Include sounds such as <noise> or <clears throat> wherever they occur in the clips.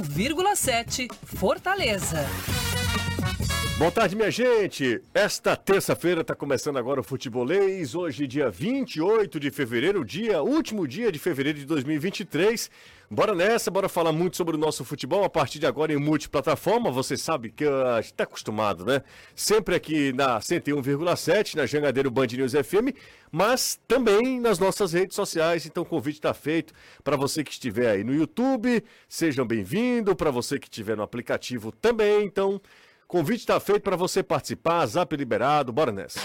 1,7 Fortaleza. Boa tarde, minha gente. Esta terça-feira está começando agora o Futebolês. Hoje, dia 28 de fevereiro, dia último dia de fevereiro de 2023. Bora nessa, bora falar muito sobre o nosso futebol a partir de agora em multiplataforma. Você sabe que a gente está acostumado, né? Sempre aqui na 101,7, na Jangadeiro Band News FM, mas também nas nossas redes sociais. Então o convite está feito para você que estiver aí no YouTube, sejam bem-vindos. Para você que estiver no aplicativo também. Então, convite está feito para você participar. Zap liberado, bora nessa.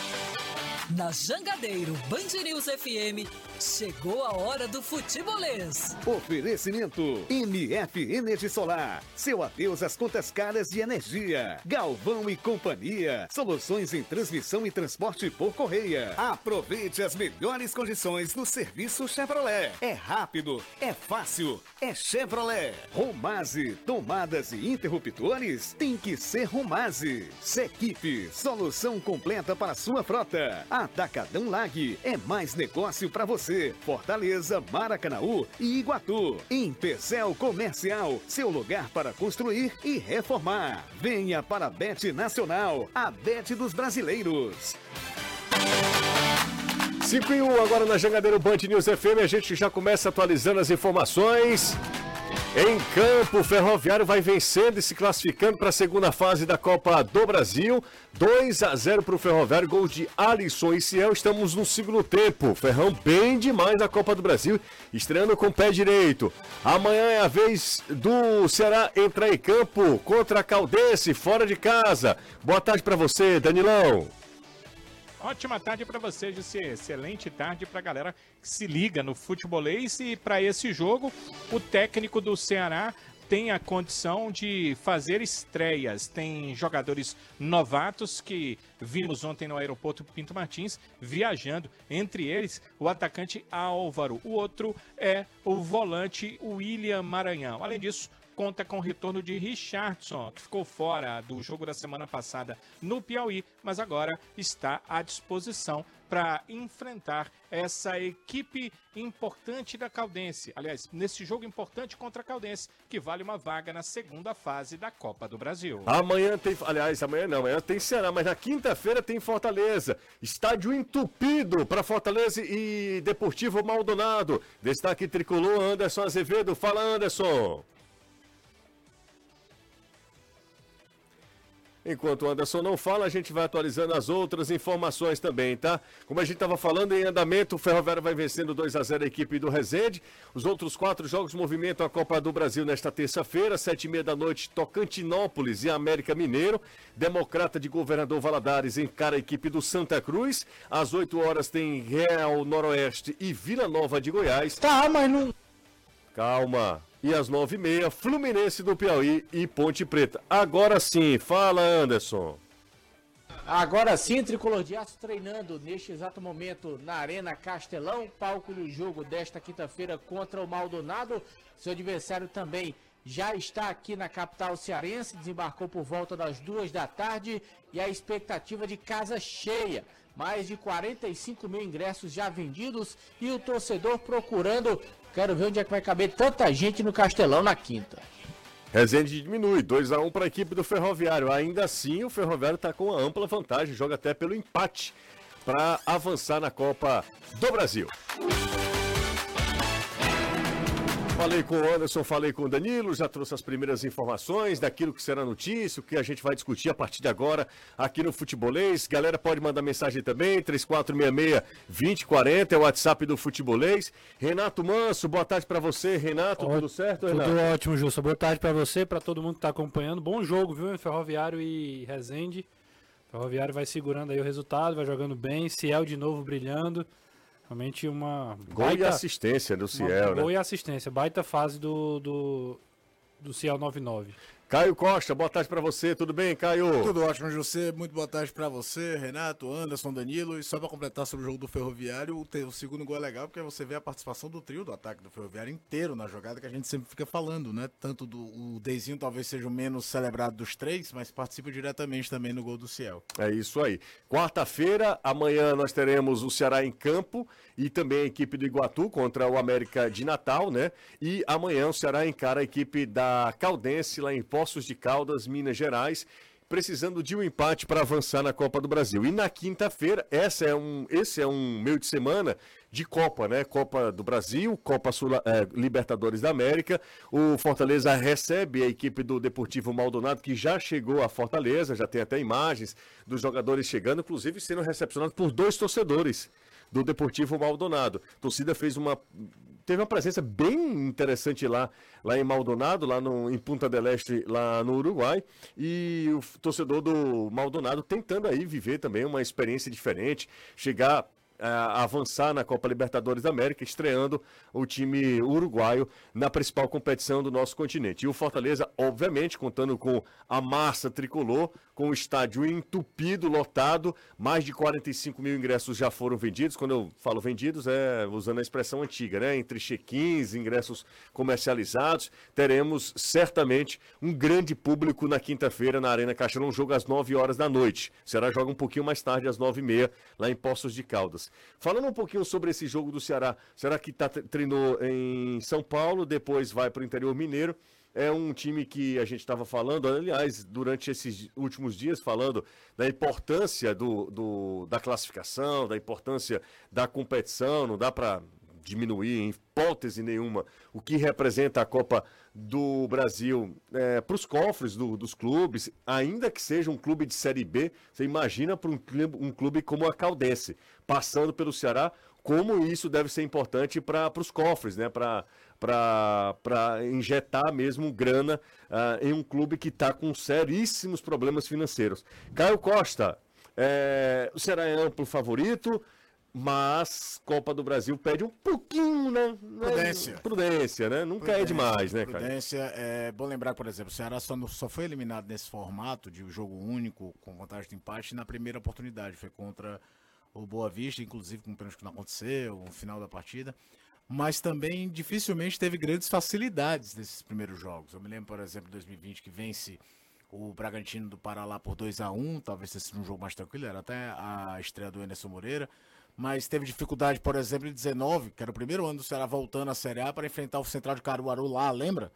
Na Jangadeiro Band News FM, chegou a hora do futebolês. Oferecimento MF Energia Solar. Seu adeus às contas caras de energia. Galvão e Companhia. Soluções em transmissão e transporte por correia. Aproveite as melhores condições no serviço Chevrolet. É rápido, é fácil, é Chevrolet. Romase, tomadas e interruptores tem que ser Romase. Sequipe, solução completa para sua frota. Atacadão Lag é mais negócio para você. Fortaleza, Maracanaú e Iguatu. Empecel Comercial, seu lugar para construir e reformar. Venha para a Bet Nacional, a Bet dos brasileiros. 5 e 1 agora na Jangadeiro Band News FM. A gente já começa atualizando as informações. Em campo, o Ferroviário vai vencendo e se classificando para a segunda fase da Copa do Brasil. 2 a 0 para o Ferroviário, gol de Alisson e Ciel. Estamos no segundo tempo. Ferrão bem demais na Copa do Brasil, estreando com o pé direito. Amanhã é a vez do Ceará entrar em campo contra a Caldense, fora de casa. Boa tarde para você, Danilão. Ótima tarde para você, Jussi. Excelente tarde para a galera que se liga no futebolês. E para esse jogo, o técnico do Ceará tem a condição de fazer estreias. Tem jogadores novatos que vimos ontem no aeroporto Pinto Martins viajando. Entre eles, o atacante Álvaro. O outro é o volante William Maranhão. Além disso, conta com o retorno de Richardson, que ficou fora do jogo da semana passada no Piauí, mas agora está à disposição para enfrentar essa equipe importante da Caldense. Aliás, nesse jogo importante contra a Caldense, que vale uma vaga na segunda fase da Copa do Brasil. Amanhã tem, aliás, amanhã não, amanhã tem Ceará, mas na quinta-feira tem Fortaleza. Estádio entupido para Fortaleza e Deportivo Maldonado. Destaque tricolor Anderson Azevedo. Fala, Anderson. Enquanto o Anderson não fala, a gente vai atualizando as outras informações também, tá? Como a gente estava falando, em andamento, o Ferroviário vai vencendo 2 a 0 a equipe do Resende. Os outros quatro jogos movimentam a Copa do Brasil nesta terça-feira, sete e meia da noite, Tocantinópolis e América Mineiro. Democrata de Governador Valadares encara a equipe do Santa Cruz. Às 8 horas tem Real Noroeste e Vila Nova de Goiás. Tá, mas não. Calma. E às nove e meia, Fluminense do Piauí e Ponte Preta. Agora sim, fala Anderson. Agora sim, Tricolor de Aço treinando neste exato momento na Arena Castelão, palco do jogo desta quinta-feira contra o Maldonado. Seu adversário também já está aqui na capital cearense, desembarcou por volta das duas da tarde e a expectativa de casa cheia. Mais de 45 mil ingressos já vendidos e o torcedor procurando Quero ver onde é que vai caber tanta gente no Castelão na quinta. Resende diminui, 2 a 1 um para a equipe do Ferroviário. Ainda assim, o Ferroviário está com uma ampla vantagem, joga até pelo empate para avançar na Copa do Brasil. Falei com o Anderson, falei com o Danilo, já trouxe as primeiras informações daquilo que será notícia, o que a gente vai discutir a partir de agora aqui no Futebolês. Galera, pode mandar mensagem também, 3466-2040 é o WhatsApp do Futebolês. Renato Manso, boa tarde para você, Renato, Ó, tudo certo, Renato? Tudo ótimo, Justo. Boa tarde para você, para todo mundo que está acompanhando. Bom jogo, viu, Ferroviário e Resende. Ferroviário vai segurando aí o resultado, vai jogando bem, Ciel de novo brilhando. Realmente uma. Gol baita, e assistência do Ciel, né? Gol e assistência. Baita fase do, do, do Ciel 99. Caio Costa, boa tarde para você, tudo bem, Caio? Tudo ótimo, José. Muito boa tarde para você, Renato, Anderson, Danilo. E só para completar sobre o jogo do Ferroviário, o, segundo gol é legal porque você vê a participação do trio do ataque do Ferroviário inteiro na jogada que a gente sempre fica falando, né? Tanto do o Deizinho talvez seja o menos celebrado dos três, mas participa diretamente também no gol do Ciel. É isso aí. Quarta-feira, amanhã nós teremos o Ceará em campo e também a equipe do Iguatu contra o América de Natal, né? E amanhã o Ceará encara a equipe da Caldense lá em Poços de Caldas, Minas Gerais, precisando de um empate para avançar na Copa do Brasil. E na quinta-feira, essa é um, esse é um meio de semana de Copa, né? Copa do Brasil, Copa Sul, é, Libertadores da América. O Fortaleza recebe a equipe do Deportivo Maldonado, que já chegou a Fortaleza, já tem até imagens dos jogadores chegando, inclusive sendo recepcionados por dois torcedores do Deportivo Maldonado. A torcida fez uma teve uma presença bem interessante lá, lá em Maldonado, lá no, em Punta del Este, lá no Uruguai, e o torcedor do Maldonado tentando aí viver também uma experiência diferente, chegar a avançar na Copa Libertadores da América, estreando o time uruguaio na principal competição do nosso continente. E o Fortaleza, obviamente, contando com a massa tricolor, com o estádio entupido, lotado, mais de 45 mil ingressos já foram vendidos. Quando eu falo vendidos, é usando a expressão antiga, né? Entre check-ins, ingressos comercializados, teremos certamente um grande público na quinta-feira na Arena Castelão, um jogo às 9 horas da noite. Será joga um pouquinho mais tarde, às 9 e meia, lá em Poços de Caldas. Falando um pouquinho sobre esse jogo do Ceará, será que tá, treinou em São Paulo, depois vai para o interior mineiro? É um time que a gente estava falando, aliás, durante esses últimos dias, falando da importância do, do, da classificação, da importância da competição, não dá para diminuir em hipótese nenhuma o que representa a Copa do Brasil é, para os cofres do, dos clubes, ainda que seja um clube de Série B, você imagina para um, um clube como a Caldense, passando pelo Ceará, como isso deve ser importante para os cofres, né? para injetar mesmo grana uh, em um clube que está com seríssimos problemas financeiros. Caio Costa, é, o Ceará é amplo favorito, mas Copa do Brasil pede um pouquinho, né? Prudência. Prudência, né? Nunca prudência, é demais, né, cara? Prudência. É bom lembrar, por exemplo, o Ceará só, só foi eliminado nesse formato de jogo único, com vantagem de empate, na primeira oportunidade. Foi contra o Boa Vista, inclusive com o pênalti que não aconteceu, no final da partida mas também dificilmente teve grandes facilidades nesses primeiros jogos. Eu me lembro, por exemplo, de 2020 que vence o Bragantino do Pará lá por 2 a 1 talvez tenha sido um jogo mais tranquilo, era até a estreia do Anderson Moreira, mas teve dificuldade, por exemplo, em 19, que era o primeiro ano do Ceará voltando à Série A para enfrentar o Central de Caruaru lá, lembra?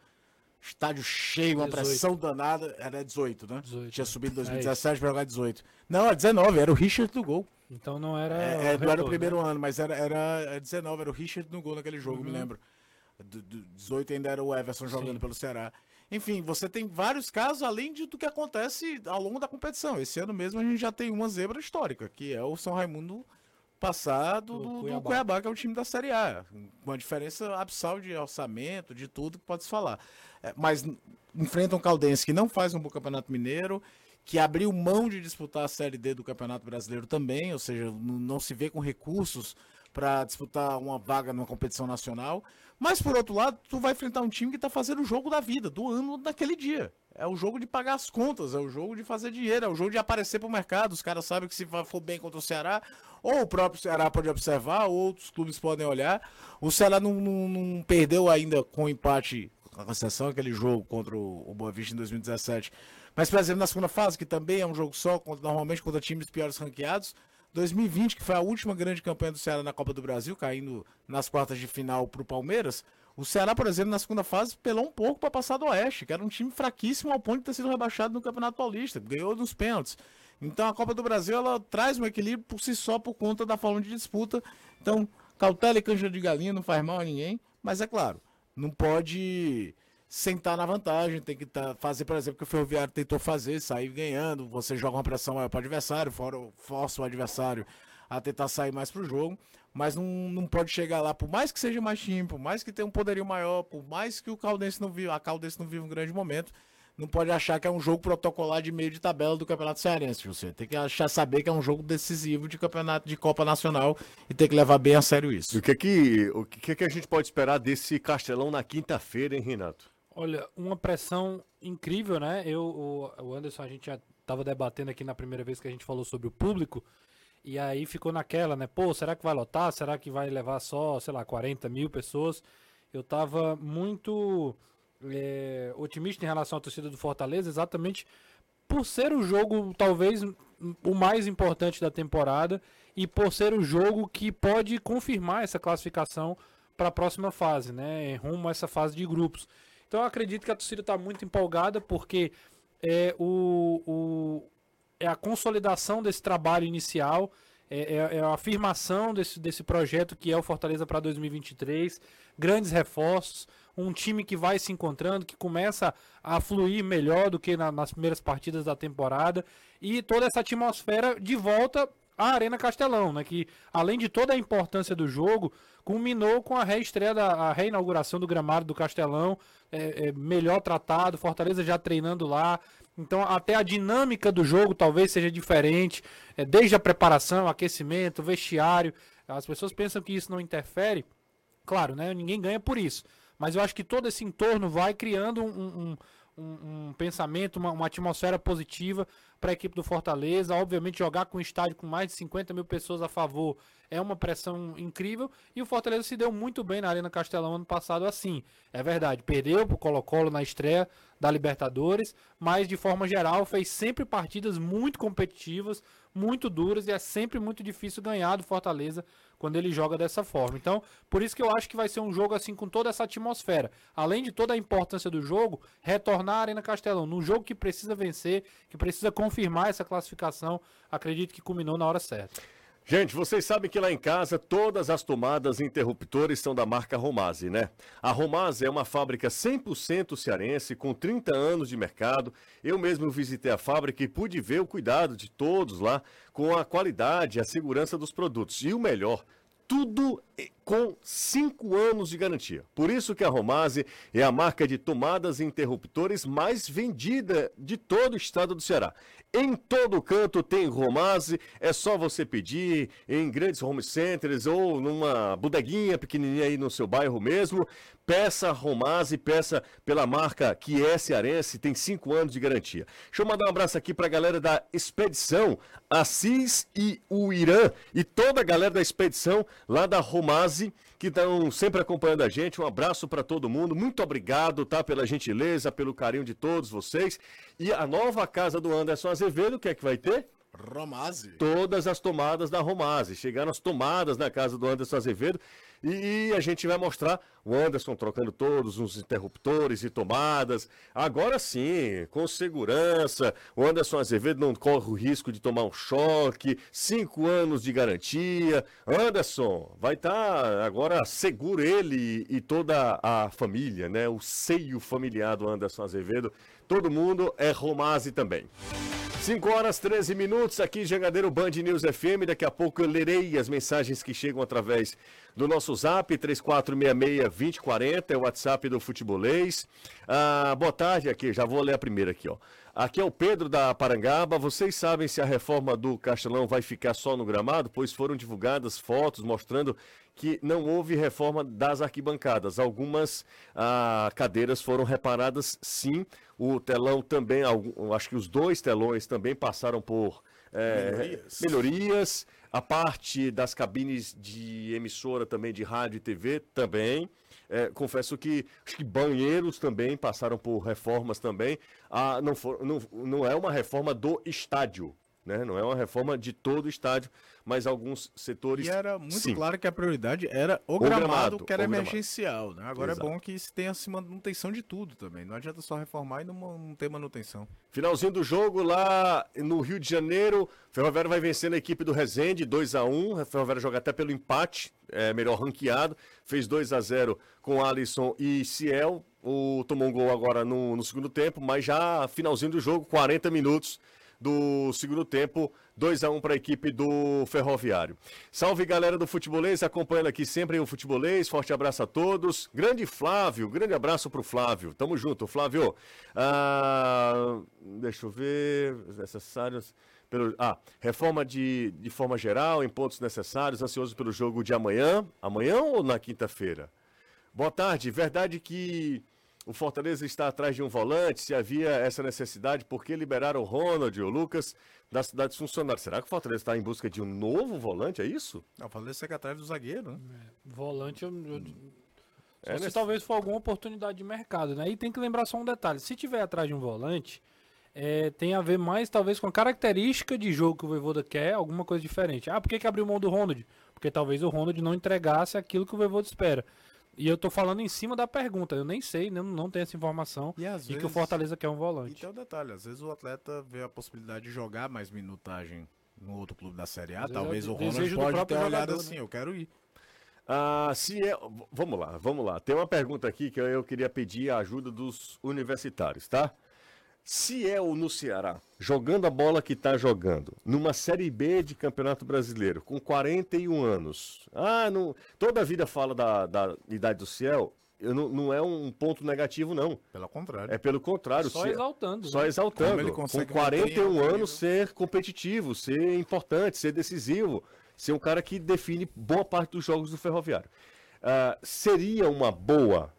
Estádio cheio, uma 18. pressão danada. Era 18, né? 18. Tinha subido em 2017 é para jogar 18. Não, era 19, era o Richard do gol. Então não era. É, é, não era o primeiro né? ano, mas era, era 19, era o Richard no gol naquele jogo, uhum. me lembro. Do, do 18 ainda era o Everson jogando Sim. pelo Ceará. Enfim, você tem vários casos além de, do que acontece ao longo da competição. Esse ano mesmo a gente já tem uma zebra histórica, que é o São Raimundo passado do, do, Cuiabá. do Cuiabá, que é o time da Série A. Uma diferença abissal de orçamento, de tudo que pode se falar. É, mas enfrenta um Caldense que não faz um bom campeonato mineiro, que abriu mão de disputar a Série D do Campeonato Brasileiro também, ou seja, não se vê com recursos para disputar uma vaga numa competição nacional. Mas por outro lado, tu vai enfrentar um time que está fazendo o jogo da vida, do ano daquele dia. É o jogo de pagar as contas, é o jogo de fazer dinheiro, é o jogo de aparecer para o mercado. Os caras sabem que se for bem contra o Ceará, ou o próprio Ceará pode observar, ou outros clubes podem olhar. O Ceará não, não, não perdeu ainda com o empate, com exceção aquele jogo contra o Boa Vista em 2017 mas, por exemplo, na segunda fase, que também é um jogo só, normalmente contra times piores ranqueados, 2020, que foi a última grande campanha do Ceará na Copa do Brasil, caindo nas quartas de final para o Palmeiras, o Ceará, por exemplo, na segunda fase, pelou um pouco para passar do Oeste, que era um time fraquíssimo ao ponto de ter sido rebaixado no Campeonato Paulista, ganhou nos pênaltis. Então a Copa do Brasil ela traz um equilíbrio por si só por conta da forma de disputa. Então, cautela e canja de galinha não faz mal a ninguém, mas é claro, não pode sentar na vantagem, tem que tá, fazer, por exemplo, o que o Ferroviário tentou fazer, sair ganhando, você joga uma pressão maior para o adversário, força o adversário a tentar sair mais para o jogo, mas não, não pode chegar lá, por mais que seja mais time, por mais que tenha um poderio maior, por mais que o Caldense não vive, a Caldense não vive um grande momento, não pode achar que é um jogo protocolar de meio de tabela do Campeonato Cearense, você tem que achar saber que é um jogo decisivo de campeonato de Copa Nacional e tem que levar bem a sério isso. E o que é que, o que, é que a gente pode esperar desse Castelão na quinta-feira, hein, Renato? Olha, uma pressão incrível, né? Eu, o, Anderson, a gente já estava debatendo aqui na primeira vez que a gente falou sobre o público. E aí ficou naquela, né? Pô, será que vai lotar? Será que vai levar só, sei lá, 40 mil pessoas? Eu tava muito é, otimista em relação à torcida do Fortaleza, exatamente por ser o jogo, talvez, o mais importante da temporada e por ser o jogo que pode confirmar essa classificação para a próxima fase, né? Rumo a essa fase de grupos. Então eu acredito que a torcida está muito empolgada porque é, o, o, é a consolidação desse trabalho inicial, é, é, é, a afirmação desse, desse projeto que é o Fortaleza para 2023, grandes reforços, um time que vai se encontrando, que começa a fluir melhor do que na, nas primeiras partidas da temporada e toda essa atmosfera de volta à Arena Castelão, né? Que além de toda a importância do jogo, culminou com a reestreia da a reinauguração do gramado do Castelão, é, é, melhor tratado, Fortaleza já treinando lá. Então, até a dinâmica do jogo talvez seja diferente, é, desde a preparação, aquecimento, vestiário. As pessoas pensam que isso não interfere. Claro, né? Ninguém ganha por isso. Mas eu acho que todo esse entorno vai criando um, um, um, um pensamento, uma, uma atmosfera positiva para a equipe do Fortaleza. Obviamente, jogar com um estádio com mais de 50 mil pessoas a favor é uma pressão incrível. E o Fortaleza se deu muito bem na Arena Castelão ano passado, assim. É verdade, perdeu para o Colo-Colo na estreia da Libertadores, mas de forma geral fez sempre partidas muito competitivas, muito duras e é sempre muito difícil ganhar do Fortaleza quando ele joga dessa forma. Então, por isso que eu acho que vai ser um jogo assim com toda essa atmosfera. Além de toda a importância do jogo, retornar à Arena Castelão, num jogo que precisa vencer, que precisa confirmar essa classificação, acredito que culminou na hora certa. Gente, vocês sabem que lá em casa todas as tomadas interruptores são da marca Romase, né? A Romase é uma fábrica 100% cearense, com 30 anos de mercado. Eu mesmo visitei a fábrica e pude ver o cuidado de todos lá com a qualidade e a segurança dos produtos. E o melhor, tudo com 5 anos de garantia. Por isso que a Romase é a marca de tomadas e interruptores mais vendida de todo o estado do Ceará. Em todo canto tem Romase, é só você pedir em grandes home centers ou numa bodeguinha pequenininha aí no seu bairro mesmo. Peça Romase, peça pela marca que é cearense, tem 5 anos de garantia. Deixa eu mandar um abraço aqui para a galera da Expedição, Assis e o Irã e toda a galera da Expedição lá da Romase que estão sempre acompanhando a gente. Um abraço para todo mundo. Muito obrigado, tá? Pela gentileza, pelo carinho de todos vocês. E a nova casa do Anderson Azevedo, o que é que vai ter? Romase. Todas as tomadas da Romase. Chegaram as tomadas na casa do Anderson Azevedo. E a gente vai mostrar o Anderson trocando todos os interruptores e tomadas. Agora sim, com segurança. O Anderson Azevedo não corre o risco de tomar um choque. Cinco anos de garantia. Anderson, vai estar tá agora seguro ele e toda a família, né? O seio familiar do Anderson Azevedo. Todo mundo é Romase também. 5 horas 13 minutos aqui, Jangadeiro Band News FM. Daqui a pouco eu lerei as mensagens que chegam através do nosso zap, 3466-2040, é o WhatsApp do Futebolês. Ah, boa tarde aqui, já vou ler a primeira aqui, ó. Aqui é o Pedro da Parangaba. Vocês sabem se a reforma do Castelão vai ficar só no gramado? Pois foram divulgadas fotos mostrando que não houve reforma das arquibancadas. Algumas ah, cadeiras foram reparadas, sim. O telão também, algum, acho que os dois telões também passaram por é, melhorias. melhorias. A parte das cabines de emissora também, de rádio e TV, também. É, confesso que que banheiros também passaram por reformas também. Ah, não, for, não, não é uma reforma do estádio, né? Não é uma reforma de todo o estádio, mas alguns setores. E era muito sim. claro que a prioridade era o, o gramado, gramado, que era emergencial. Né? Agora Exato. é bom que se tenha manutenção de tudo também. Não adianta só reformar e não, não ter manutenção. Finalzinho do jogo lá no Rio de Janeiro. Ferroviário vai vencendo a equipe do Resende 2 a 1 A Ferroviário joga até pelo empate, é, melhor ranqueado. Fez 2 a 0 com Alisson e Ciel. O, tomou um gol agora no, no segundo tempo, mas já finalzinho do jogo, 40 minutos do segundo tempo, 2 a 1 para a equipe do Ferroviário. Salve galera do Futebolês, acompanhando aqui sempre o Futebolês. Forte abraço a todos. Grande Flávio, grande abraço para o Flávio. Tamo junto, Flávio. Ah, deixa eu ver. Necessários. Pelo, ah, reforma de, de forma geral, em pontos necessários, ansioso pelo jogo de amanhã. Amanhã ou na quinta-feira? Boa tarde. Verdade que o Fortaleza está atrás de um volante, se havia essa necessidade, por que liberaram o Ronald e o Lucas da cidade dos funcionários? Será que o Fortaleza está em busca de um novo volante, é isso? Não, o Fortaleza segue atrás do zagueiro, né? Volante, eu, eu- É, se né? talvez for alguma oportunidade de mercado, né? E tem que lembrar só um detalhe: se tiver atrás de um volante, é, tem a ver mais talvez com a característica de jogo que o Voivoda quer, alguma coisa diferente. Ah, por que, que abriu mão do Ronald? Porque talvez o Ronald não entregasse aquilo que o Voivoda espera. E eu tô falando em cima da pergunta, eu nem sei, não, não tenho essa informação E às de que o vezes- Fortaleza quer um E volante. tem um detalhe, às vezes o atleta vê a possibilidade de jogar mais minutagem no outro clube da Série A. Às vezes Talvez é o Ronald pode ter olhado jogador, assim, né? eu quero ir. Ah, se é. Vamos lá, vamos lá. Tem uma pergunta aqui que eu queria pedir a ajuda dos universitários, tá? Se é o no Ceará, jogando a bola que tá jogando, numa Série B de Campeonato Brasileiro, com 41 anos. Ah, não, toda a vida fala da, da idade do Ciel. Eu não, não é um ponto negativo, não. Pelo contrário. É pelo contrário. Só se- exaltando. Só né? exaltando. Com consegue 41 manter alto anos, ser competitivo, ser importante, ser decisivo, ser um cara que define boa parte dos jogos do Ferroviário. Ah, seria uma boa.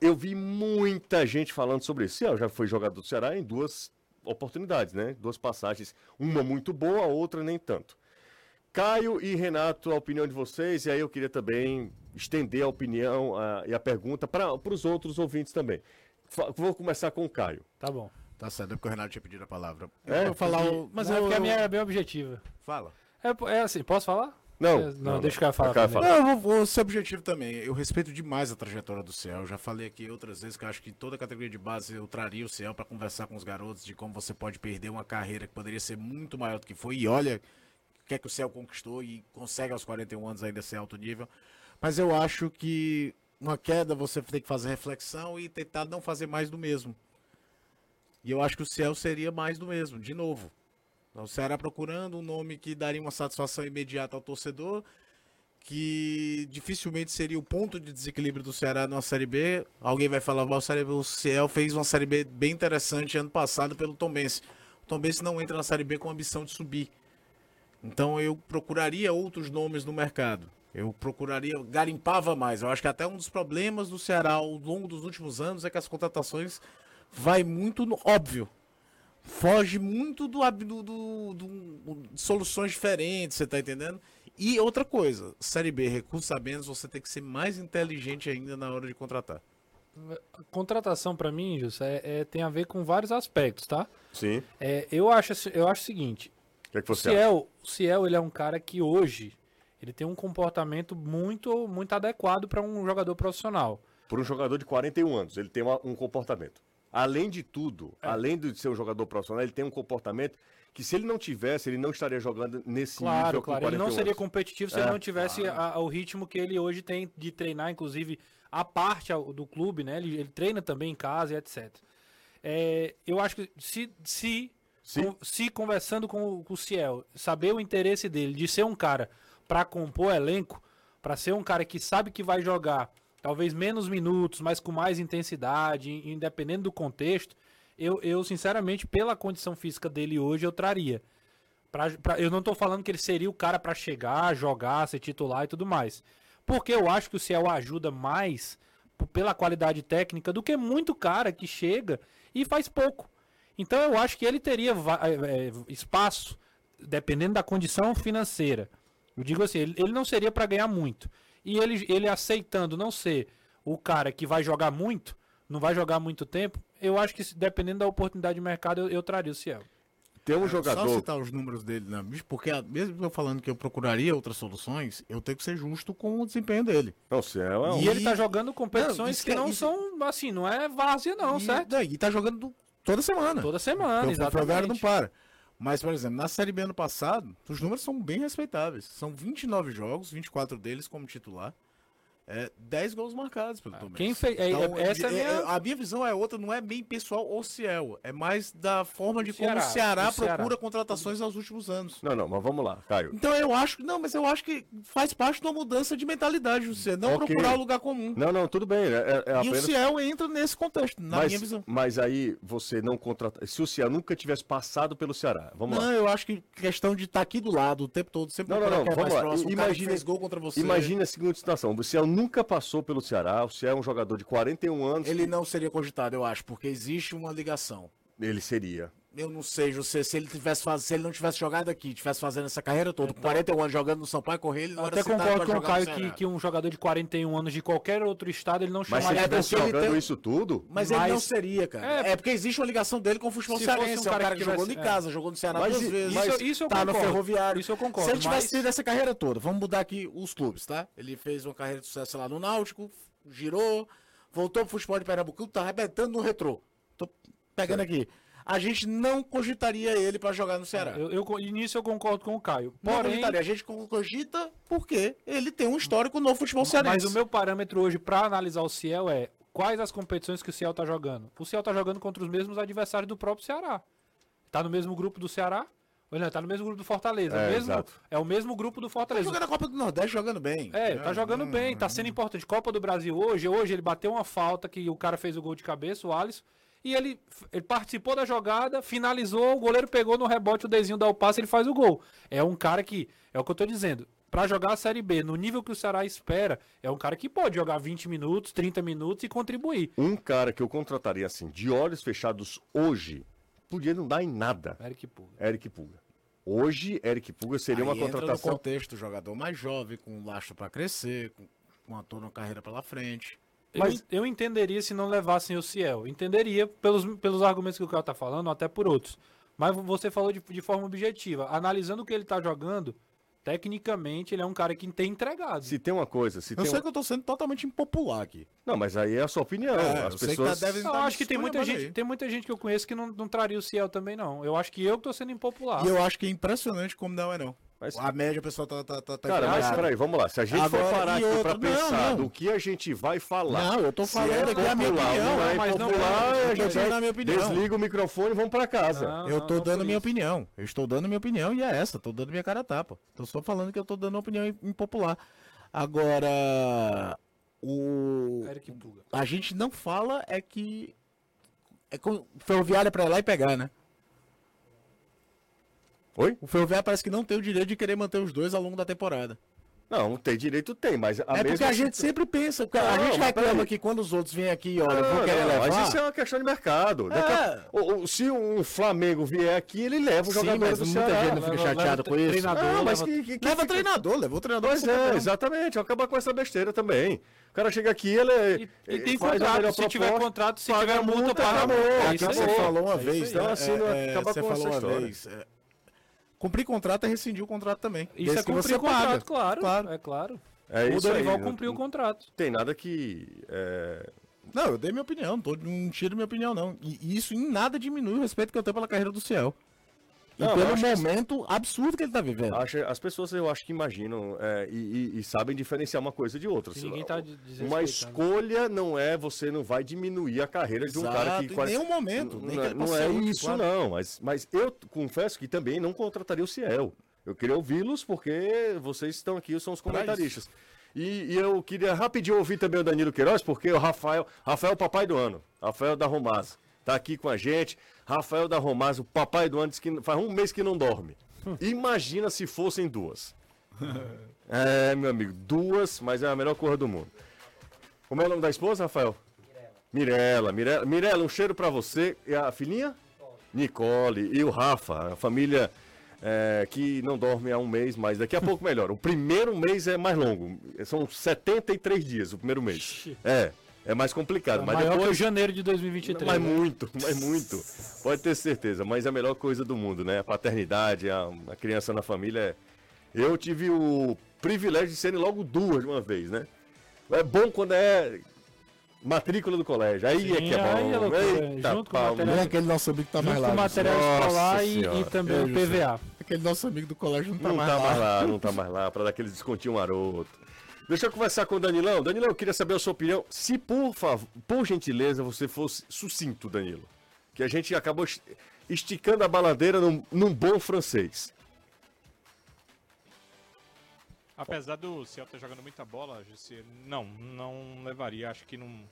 Eu vi muita gente falando sobre isso. Ciel já foi jogador do Ceará em duas oportunidades, né? Duas passagens. Uma muito boa, a outra nem tanto. Caio e Renato, a opinião de vocês, e aí eu queria também estender a opinião ah, e a pergunta para os outros ouvintes também. Fa- Vou começar com o Caio. Tá bom. Tá certo, é porque o Renato tinha pedido a palavra. É? Eu vou falar o... Mas é eu, porque a eu- minha é bem objetiva. Fala. É, é assim, posso falar? Não, É, não, deixa o cara falar. Caio primeiro. Não, eu vou, vou ser objetivo também. Eu respeito demais a trajetória do Ciel. Eu já falei aqui outras vezes que eu acho que toda categoria de base eu traria o Ciel para conversar com os garotos de como você pode perder uma carreira que poderia ser muito maior do que foi. E olha o que é que o Ciel conquistou e consegue aos 41 anos ainda ser alto nível. Mas eu acho que uma queda você tem que fazer reflexão e tentar não fazer mais do mesmo. E eu acho que o Ciel seria mais do mesmo, de novo. Então, O Ceará procurando um nome que daria uma satisfação imediata ao torcedor, que dificilmente seria o ponto de desequilíbrio do Ceará na Série B. Alguém vai falar, "Mas o, B, o Ciel fez uma Série B bem interessante ano passado pelo Tombense. O Tombense não entra na Série B com a ambição de subir. Então eu procuraria outros nomes no mercado. Eu procuraria, garimpava mais. Eu acho que até um dos problemas do Ceará ao longo dos últimos anos é que as contratações vai muito no óbvio. Foge muito do, do, do- do- de soluções diferentes, você tá entendendo? E outra coisa, Série B, recursos a menos, você tem que ser mais inteligente ainda na hora de contratar. A contratação pra mim, Jus, é, é- tem a ver com vários aspectos, tá? Sim. É, eu, acho, assim- eu acho o seguinte, O que, é que o? Ciel, o Ciel, ele é um cara que hoje, ele tem um comportamento muito, muito adequado pra um jogador profissional. Por um jogador de 41 anos, ele tem uma- um comportamento. Além de tudo, É. além de ser um jogador profissional, ele tem um comportamento que se ele não tivesse, ele não estaria jogando nesse Claro, nível com claro. Ele não 41 seria competitivo se É, ele não tivesse a- o ritmo que ele hoje tem de treinar, inclusive a parte ao- do clube, né? Ele, ele treina também em casa e etc. É, eu acho que se, se, Se? con- se conversando com, o- com o Ciel, saber o interesse dele de ser um cara para compor elenco, para ser um cara que sabe que vai jogar talvez menos minutos, mas com mais intensidade, in- independente do contexto, eu, eu sinceramente, pela condição física dele hoje, eu traria. Pra, pra- eu não tô falando que ele seria o cara pra chegar, jogar, ser titular e tudo mais. Porque eu acho que o Ciel ajuda mais pela qualidade técnica do que muito cara que chega e faz pouco. Então eu acho que ele teria eh, eh, espaço, dependendo da condição financeira. Eu digo assim, ele, ele não seria pra ganhar muito. E ele, ele aceitando não ser o cara que vai jogar muito, não vai jogar muito tempo, eu acho que se- dependendo da oportunidade de mercado, eu, eu traria o Ciel. Tem um Só jogador. citar os números dele, né? Porque mesmo eu falando que eu procuraria outras soluções, eu tenho que ser justo com o desempenho dele. Não, se é um- E ele tá jogando competições Não, que é- não isso- são, assim, não é várzea não, e, certo? não, e tá jogando toda semana. Toda semana, Porque o Ferroviário não exatamente. para. Mas, por exemplo, na Série B ano passado, os números são bem respeitáveis. São 29 jogos, 24 deles como titular. É, 10 gols marcados pelo Tom Ah, quem fez- é- Então, é- essa é a é- minha- a minha visão é outra, não é bem pessoal ou Ciel. É mais da forma de como Ceará, o Ceará do Ceará. procura contratações aos últimos anos. Não, não, mas vamos lá, Caio. Então eu acho que. Não, mas eu acho que faz parte de uma mudança de mentalidade, você não Ok. procurar o lugar comum. Não, não, tudo bem. É, é E o apenas. Ciel entra nesse contexto, na mas, minha visão. mas aí você não contrata. Se o Ceará nunca tivesse passado pelo Ceará, vamos lá. Não, eu acho que questão de estar aqui do lado o tempo todo, sempre Não, não, não, é vamos mais lá. próximo, o fez gol contra você. Imagina a seguinte situação: o Ceará nunca passou pelo Ceará. O Ciel é um jogador de 41 anos. Ele não seria cogitado, eu acho, porque existe uma ligação. Ele seria. Eu não sei, José, se ele tivesse faz... se ele não tivesse jogado aqui, tivesse fazendo essa carreira toda, com 41 anos jogando no São Paulo, correr, ele não Eu era até concordo com o no Caio que, que um jogador de 41 anos de qualquer outro estado ele não Mas se ele chamaria é ele jogando tem- isso tudo. Mas ele Mas- não seria, cara. É, É, porque existe uma ligação dele com o futebol Se fosse um cearense. é um cara cara que que jogou tivesse- em casa, jogou no Ceará Mas duas vezes. mas Isso, isso eu tá no concordo. ferroviário. Isso eu concordo. Se ele tivesse mas- tido essa carreira toda, vamos mudar aqui os clubes, tá? Ele fez uma carreira de sucesso lá no Náutico, girou, voltou pro futebol de Pernambuco, tá arrebentando no retrô. Tô pegando aqui. A gente não cogitaria ele pra jogar no Ceará. Eu, eu, e nisso eu concordo com o Caio. Não Porém, cogitaria. A gente cogita porque ele tem um histórico no futebol cearense. mas o meu parâmetro hoje para analisar o Ciel é quais as competições que o Ciel tá jogando. O Ciel tá jogando contra os mesmos adversários do próprio Ceará. Tá no mesmo grupo do Ceará? Ou não, tá no mesmo grupo do Fortaleza. É, o mesmo, exato. é o mesmo grupo do Tá Fortaleza. jogando a Copa do Nordeste, jogando bem. É, tá jogando bem, tá sendo importante. Copa do Brasil hoje, hoje ele bateu uma falta que o cara fez o gol de cabeça, o Alisson, e ele, ele participou da jogada, finalizou, o goleiro pegou no rebote, o Dezinho dá o passe, ele faz o gol. É um cara que, é o que eu tô dizendo, pra jogar a Série B, no nível que o Ceará espera, é um cara que pode jogar 20 minutos, 30 minutos e contribuir. Um cara que eu contrataria assim, de olhos fechados hoje, podia não dar em nada. Eric Pulga. Eric Puga. Hoje, Eric Puga seria Aí uma entra no contratação. contexto, jogador mais jovem, com um lastro pra crescer, com uma toda uma carreira pela frente. Eu, eu entenderia se não levassem o Ciel. Entenderia pelos, pelos argumentos que o cara tá falando, até por outros. Mas você falou de, de forma objetiva. Analisando o que ele tá jogando, tecnicamente ele é um cara que tem entregado. Se tem uma coisa, se Eu tem sei um- que eu tô sendo totalmente impopular aqui. Não, mas aí é a sua opinião. É, As eu sei que pessoas. tá- Eu tá acho que tem muita, gente, aí. tem muita gente que eu conheço que não, não traria o Ciel também, não. Eu acho que eu que tô sendo impopular. E eu acho que é impressionante como não é não. Mas- A média, o pessoal tá... tá, tá, tá Cara, mas peraí, vamos lá. Se a gente for Agora, parar e aqui outro? pra Não, pensar não. do que a gente vai falar. Não, eu tô falando é aqui a minha opinião, Não é mas não popular, é. a Eu tô gente dando a minha opinião. desliga o microfone e vamos pra casa. Não, Eu não, tô não dando minha isso. opinião. Eu estou dando minha opinião e é essa. Tô dando minha cara a tapa. Tô só falando que eu tô dando uma opinião impopular. Agora, o... A gente não fala é que... É com... é pra ir lá e pegar, né? Oi? O Ferroviário parece que não tem o direito de querer manter os dois ao longo da temporada. Não, tem direito, tem, mas a é porque a gente sempre pensa, cara, a Não, gente reclama que quando os outros vêm aqui, olha, Não, vão querer não, levar. Mas isso é uma questão de mercado. Daqui a- É. o- o- se um Flamengo vier aqui, ele leva o Sim, jogador mas do muita Ceará. gente não fica Leva- chateado leva com isso. treinador, Ah, mas leva- que, que, que Leva fica- treinador, levou treinador. Pois é, campeão. exatamente. Acabar com essa besteira também. O cara chega aqui, ele, é- E, e tem contrato, se tiver contrato, se paga tiver a multa, multa, paga a multa. É É que você falou uma É vez, aí. Então, né? assim, não É, é, acaba você com essa falou uma história. Cumprir contrato é rescindir o contrato também. Isso desde é cumprir você o contrato, paga. claro, Claro. É claro. É o isso aí, Dorival não- cumpriu o não contrato. Tem nada que. é, Não, eu dei minha opinião, não, tô, não tiro minha opinião, não. E e isso em nada diminui o respeito que eu tenho pela carreira do Ciel. E Não, eu pelo acho que- momento absurdo que ele tá vivendo. acho- as pessoas eu acho que imaginam é, e, e- e sabem diferenciar uma coisa de outra. Ninguém tá uma escolha não é você não vai diminuir a carreira de um cara que em quase- nenhum momento, nem não, que é- ele não possa é isso claro. não, mas, mas eu confesso que também não contrataria o Ciel. Eu queria ouvi-los porque vocês estão aqui, são os comentaristas. E, e eu queria rapidinho ouvir também o Danilo Queiroz, porque o Rafael, Rafael papai do ano, Rafael da Romaz, tá aqui com a gente. Rafael da Romaz, o papai do diz que faz um mês que não dorme. Imagina se fossem duas. <laughs> É, meu amigo, duas, mas é a melhor coisa do mundo. Como é o nome da esposa, Rafael? Mirela. Mirela, Mirela, um cheiro pra você. E a filhinha? Nicole. E o Rafa, a família é, que não dorme há um mês, mas daqui a pouco melhor. O primeiro mês é mais longo. São 73 dias o primeiro mês. É, é mais complicado. mas maior que o depois. janeiro de 2023. Mas né? muito, mas muito. Pode ter certeza. Mas é a melhor coisa do mundo, né? A paternidade, a, a criança na família. é- Eu tive o privilégio de serem logo duas de uma vez, né? É bom quando é matrícula do colégio. Aí é Sim, que é aí é bom. loucura. Eita, Junto com o material- Nem aquele nosso amigo que tá mais Junto com lá. o material escolar e, e também o Eu, PVA. Aquele nosso amigo do colégio não tá Não mais tá lá. mais lá, não tá <laughs> mais lá, pra dar aquele descontinho maroto. Deixa eu conversar com o Danilão. Danilão, eu queria saber a sua opinião. Se, por favor, por gentileza, você fosse sucinto, Danilo. Que a gente acabou est- esticando a baladeira num, num bom francês. Apesar do Ciel estar jogando muita bola, GC, não, não levaria. Acho que não,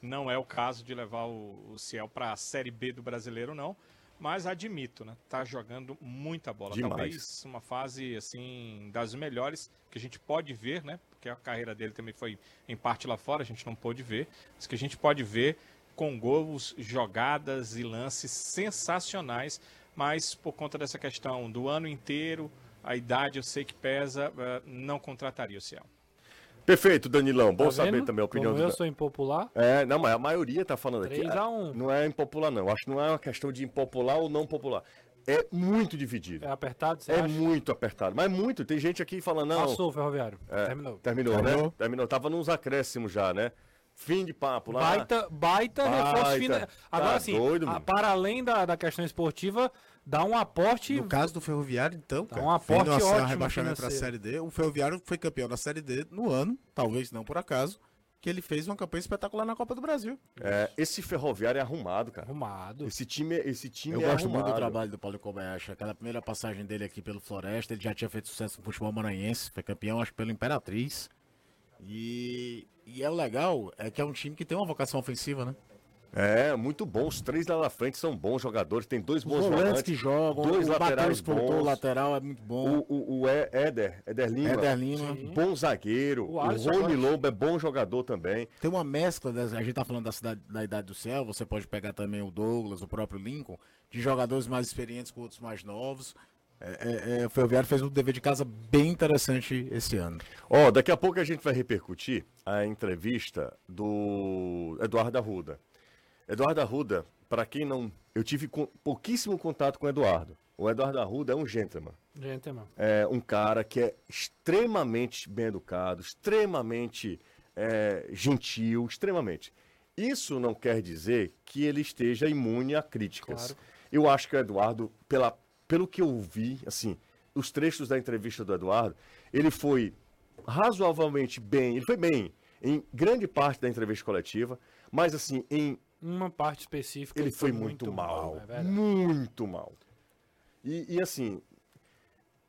não é o caso de levar o, o Ciel para a Série B do Brasileiro, não. Mas admito, né? Tá jogando muita bola. Demais. Talvez uma fase, assim, das melhores que a gente pode ver, né? Porque a carreira dele também foi em parte lá fora, a gente não pôde ver. Mas que a gente pode ver com gols, jogadas e lances sensacionais, mas por conta dessa questão do ano inteiro, a idade eu sei que pesa, eh, não contrataria o Ciel. Perfeito, Danilão. Bom Tá saber também a opinião Como do eu sou impopular, É, não, mas a maioria tá falando aqui. 3 a 1. Não é impopular, não. Acho que não é uma questão de impopular ou não popular. É muito dividido. é apertado, você É acha? muito apertado. Mas muito. Tem gente aqui falando, não. Passou o Ferroviário. É, Terminou. Terminou, né? Terminou. Terminou. Tava nos acréscimos já, né? Fim de papo lá. Baita, baita, Baita. reforço final. Agora Tá sim, doido, a- para além da, da questão esportiva, dá um aporte. No caso do Ferroviário, então, Dá cara, um aporte ótimo rebaixamento para a. Série D, o Ferroviário foi campeão da Série D no ano, talvez não por acaso, que ele fez uma campanha espetacular na Copa do Brasil. É, esse ferroviário é arrumado, cara. Arrumado. Esse time, esse time Eu é gosto arrumado. muito do trabalho do Paulo Kobayashi. Aquela primeira passagem dele aqui pelo Floresta, ele já tinha feito sucesso no futebol maranhense, foi campeão, acho pelo Imperatriz. E, e é o legal, é que é um time que tem uma vocação ofensiva, né? É, muito bom. Os três lá na frente são bons jogadores. Tem dois Os bons volantes volantes. que jogam, dois o laterais voltou, bons. o lateral é muito bom. O, o, o Éder, Éder Lima. Éder Lima. Bom zagueiro. O O, Rony. Lobo é bom jogador também. Tem uma mescla, das- a gente tá falando da cidade da idade do céu, você pode pegar também o Douglas, o próprio Lincoln, de jogadores mais experientes com outros mais novos. É, é, é, o Ferroviário fez um dever de casa bem interessante esse ano. Ó, daqui a pouco a gente vai repercutir a entrevista do Eduardo Arruda. Eduardo Arruda, para quem não. Eu tive com- pouquíssimo contato com o Eduardo. O Eduardo Arruda é um gentleman. Gente, mano. É um cara que é extremamente bem educado, extremamente é, gentil, extremamente. Isso não quer dizer que ele esteja imune a críticas. Claro. Eu acho que o Eduardo, pela, pelo que eu vi, assim, os trechos da entrevista do Eduardo, ele foi razoavelmente bem, ele foi bem em grande parte da entrevista coletiva, mas assim, em Uma parte específica. ele foi muito, mal. é verdade. muito mal. E, e, assim,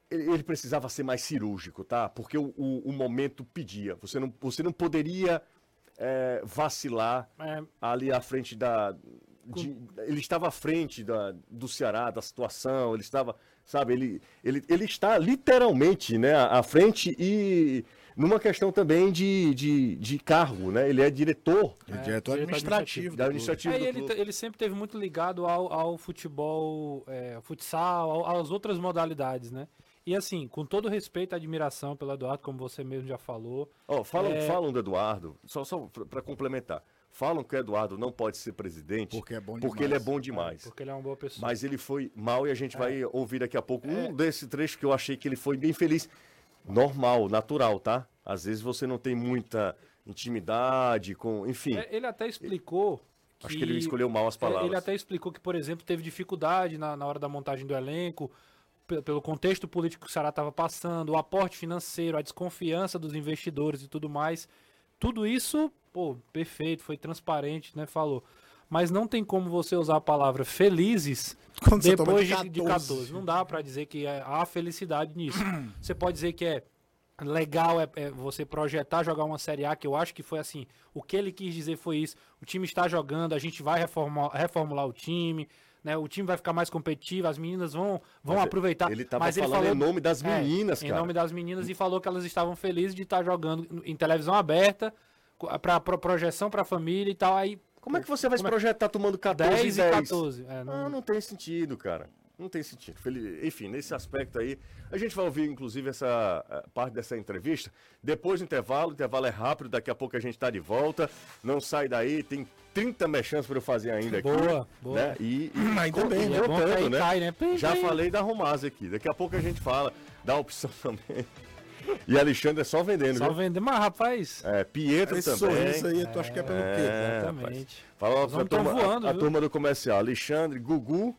ele, ele precisava ser mais cirúrgico, tá? Porque o, o- o momento pedia. Você não, você não poderia é, vacilar É, ali à frente da. de- ele estava à frente da, do Ceará, da situação, ele estava, sabe, ele, ele, ele está literalmente né, à frente e numa questão também de, de, de cargo, né? Ele é diretor é É, diretor administrativo. da do clube. administrativa É, e ele, ele sempre teve muito ligado ao, ao futebol, é, futsal, ao- às outras modalidades, né? E assim, com todo respeito e admiração pelo Eduardo, como você mesmo já falou, Ó, falam, É. falam do Eduardo, só, só para complementar. Falam que o Eduardo não pode ser presidente Porque é bom porque demais. ele é bom demais. porque ele é uma boa pessoa. Mas ele foi mal e a gente É. vai ouvir daqui a pouco um desse trecho que eu achei que ele foi bem feliz. Normal, natural, tá? Às vezes você não tem muita intimidade com. Enfim, É, ele até explicou. acho que ele escolheu mal as palavras. Ele até explicou que, por exemplo, teve dificuldade na, na hora da montagem do elenco, pe- pelo contexto político que o Ceará estava passando, o aporte financeiro, a desconfiança dos investidores e tudo mais. Tudo isso, pô, perfeito, foi transparente, né? Falou. Mas não tem como você usar a palavra felizes Quando depois de de, de 14. 14. Não dá pra dizer que é- há felicidade nisso. <clears throat> Você pode dizer que é legal é, é você projetar jogar uma Série A, que eu acho que foi assim. O que ele quis dizer foi isso. O time está jogando, a gente vai reformular, reformular o time. Né, o time vai ficar mais competitivo, as meninas vão, vão Mas aproveitar. ele tava mas falando em nome das É, meninas, Em cara. nome das meninas e falou que elas estavam felizes de estar jogando em televisão aberta, para projeção para a família e tal. Aí Como é que você vai se é- projetar tomando 14 10 e e 10? 14. É, não- Ah, não tem sentido, cara. Não tem sentido. Enfim, nesse aspecto aí, a gente vai ouvir, inclusive, essa eh, parte dessa entrevista. Depois do intervalo, o intervalo é rápido, daqui a pouco a gente tá de volta. Não sai daí, tem 30 mechanças para eu fazer ainda aqui. Boa, boa. Né? E, e <clears throat> Ainda bem, é que contando, né? cai, né? Já falei da Romaz aqui. Daqui a pouco a gente fala da opção <laughs> também. E Alexandre é só vendendo, Só viu? vender, mas rapaz. É, Pietro Esse também. sorriso aí, tu acha que é pelo quê? É, Exatamente. Fala pra turma, voando, a, a turma do comercial. Alexandre, Gugu.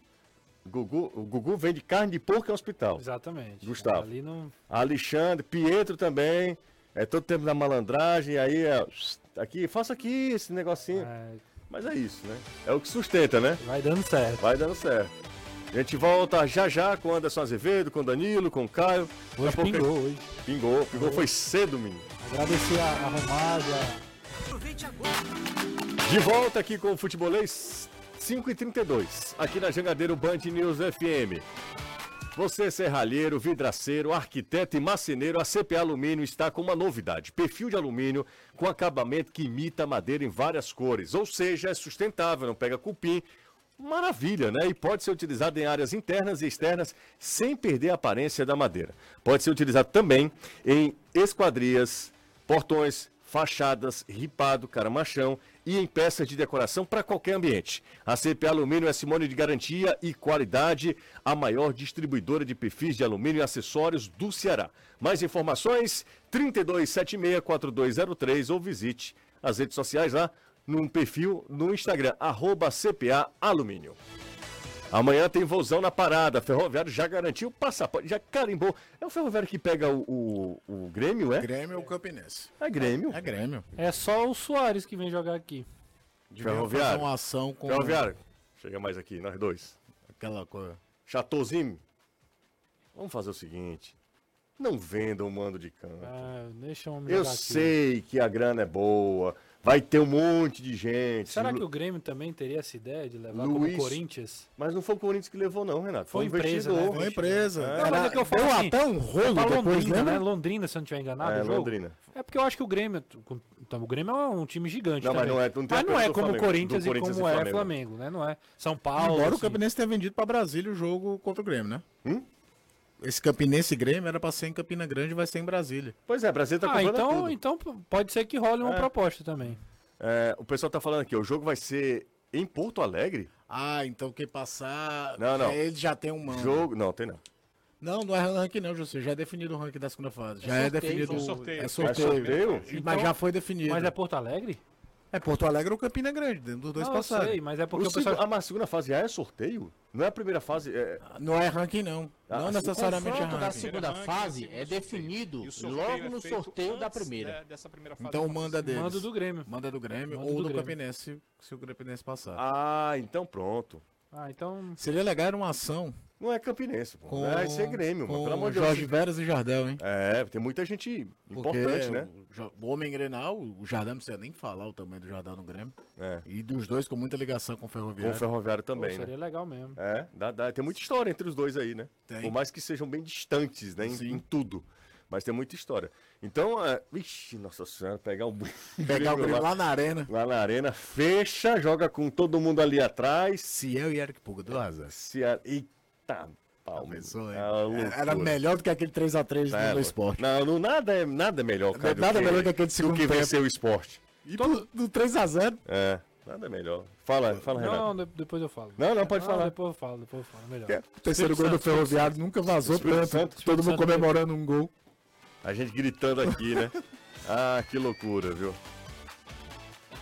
Gugu, o Gugu vende carne de porco em hospital. Exatamente. Gustavo. Ali não. Alexandre, Pietro também. É todo tempo da malandragem, aí é. Aqui, faça aqui esse negocinho. é, Mas é isso, né? É o que sustenta, né? vai dando certo. Vai dando certo. A gente volta já já com Anderson Azevedo, com Danilo, com Caio. Hoje pouco- pingou, hoje. Pingou, pingou, foi cedo, menino. Agradecer a, a De volta aqui com o Futebolês 5 e 32 aqui na Jangadeiro Band News FM. Você, serralheiro, vidraceiro, arquiteto e marceneiro, a CPA Alumínio está com uma novidade: perfil de alumínio com acabamento que imita madeira em várias cores. Ou seja, é sustentável, não pega cupim. Maravilha, né? E pode ser utilizado em áreas internas e externas sem perder a aparência da madeira. Pode ser utilizado também em esquadrias, portões, fachadas, ripado, caramachão e em peças de decoração para qualquer ambiente. A CPA Alumínio é sinônimo de garantia e qualidade, a maior distribuidora de perfis de alumínio e acessórios do Ceará. Mais informações, 3276-4203 ou visite as redes sociais lá no perfil no Instagram, arroba CPA Alumínio. Amanhã tem vozão na parada. Ferroviário já garantiu o passaporte, já carimbou. É o Ferroviário que pega o, o, o Grêmio, é? Grêmio ou Campinense? É Grêmio. É Grêmio. É só o Soares que vem jogar aqui. Devia Ferroviário. fazer uma ação com Ferroviário. Chega mais aqui, nós dois. aquela coisa. Chatozinho. Vamos fazer o seguinte. Não vendam o mando de campo. Ah, deixa Eu jogar aqui. sei que a grana é boa. Vai ter um monte de gente. Será que o Grêmio também teria essa ideia de levar Luiz- como o Corinthians? Mas não foi o Corinthians que levou, não, Renato. Foi, Foi um empresa, né? Foi empresa. É. Não, mas é que eu falo Deu assim, até um rolo É depois, Londrina, né? Londrina, se eu não estiver enganado, É, o jogo. Londrina. É porque eu acho que o Grêmio. Então, o Grêmio é um time gigante. Não, mas também. não é- não mas não é como o Flamengo, Corinthians, e Corinthians como e é Flamengo. Flamengo, né? Não é São Paulo. Embora o assim. Campinense tenha vendido pra Brasília o jogo contra o Grêmio, né? Hum? Esse Campinense Grêmio era pra ser em Campina Grande e vai ser em Brasília. Pois é, Brasil tá Ah, então, tudo. então pode ser que role uma É. proposta também. É, o pessoal tá falando aqui, o jogo vai ser em Porto Alegre? Ah, então quem passar. Não, não. Ele já tem um mano. Jogo. Não, tem não. Não, não é ranking, não, José. Já é definido o ranking da segunda fase. Já é, sorteio, definido. foi sorteio. É sorteio. sorteio? Mas Então- já foi definido. Mas é Porto Alegre? É Porto Alegre ou Campina Grande, dentro dos dois não, eu passados. sei, mas é porque O o pessoal... Ah, mas a segunda fase já é sorteio? Não é a primeira fase? É... Não é ranking, não. Ah, não necessariamente é confronto da ranking. segunda Ranking, fase é definido logo é no sorteio da primeira. da- dessa primeira fase Então da manda deles. Manda do Grêmio. Manda do Grêmio Manda ou do do, Grêmio. Campinense, se o Campinense passar. Ah, então pronto. Ah, então... Seria legal uma ação Não é Campinense, pô. com, Vai ser Grêmio, com mano. Pelo amor de Deus. Jorge Veras e Jardel, hein? É, tem muita gente Porque importante, né? O, o homem Grenal, o Jardel, não precisa nem falar o tamanho do Jardel no Grêmio. É. E dos dois com muita ligação com o Com Ferroviário. o Ferroviário Pô, também, né? seria legal mesmo. É, dá, dá. tem muita história entre os dois aí, né? Tem. Por mais que sejam bem distantes, né? Em, em tudo. Mas tem muita história. Então, é... Ixi, nossa senhora, pegar <laughs> o... Pegar o Grêmio lá, lá na arena. lá na arena, fecha, joga com todo mundo ali atrás. Ciel e Eric Puga, duas asas. Se a... Eita, palma. Pensou? É loucura. Era melhor do que aquele 3x3 É, no esporte. Não, não, nada, é, nada é melhor, cara. do Nada que, melhor que aquele do segundo que tempo. vencer o esporte. E do, do 3x0. É, nada é melhor. Fala, fala, Renato. Não, de- depois eu falo. Não, não, pode Não, falar. Depois eu falo, depois eu falo. Melhor. É. O terceiro gol do Ferroviário nunca vazou Espírito tanto. Santo, Todo Espírito mundo Santo. comemorando um gol. A gente gritando aqui, né? <laughs> Ah, que loucura, viu?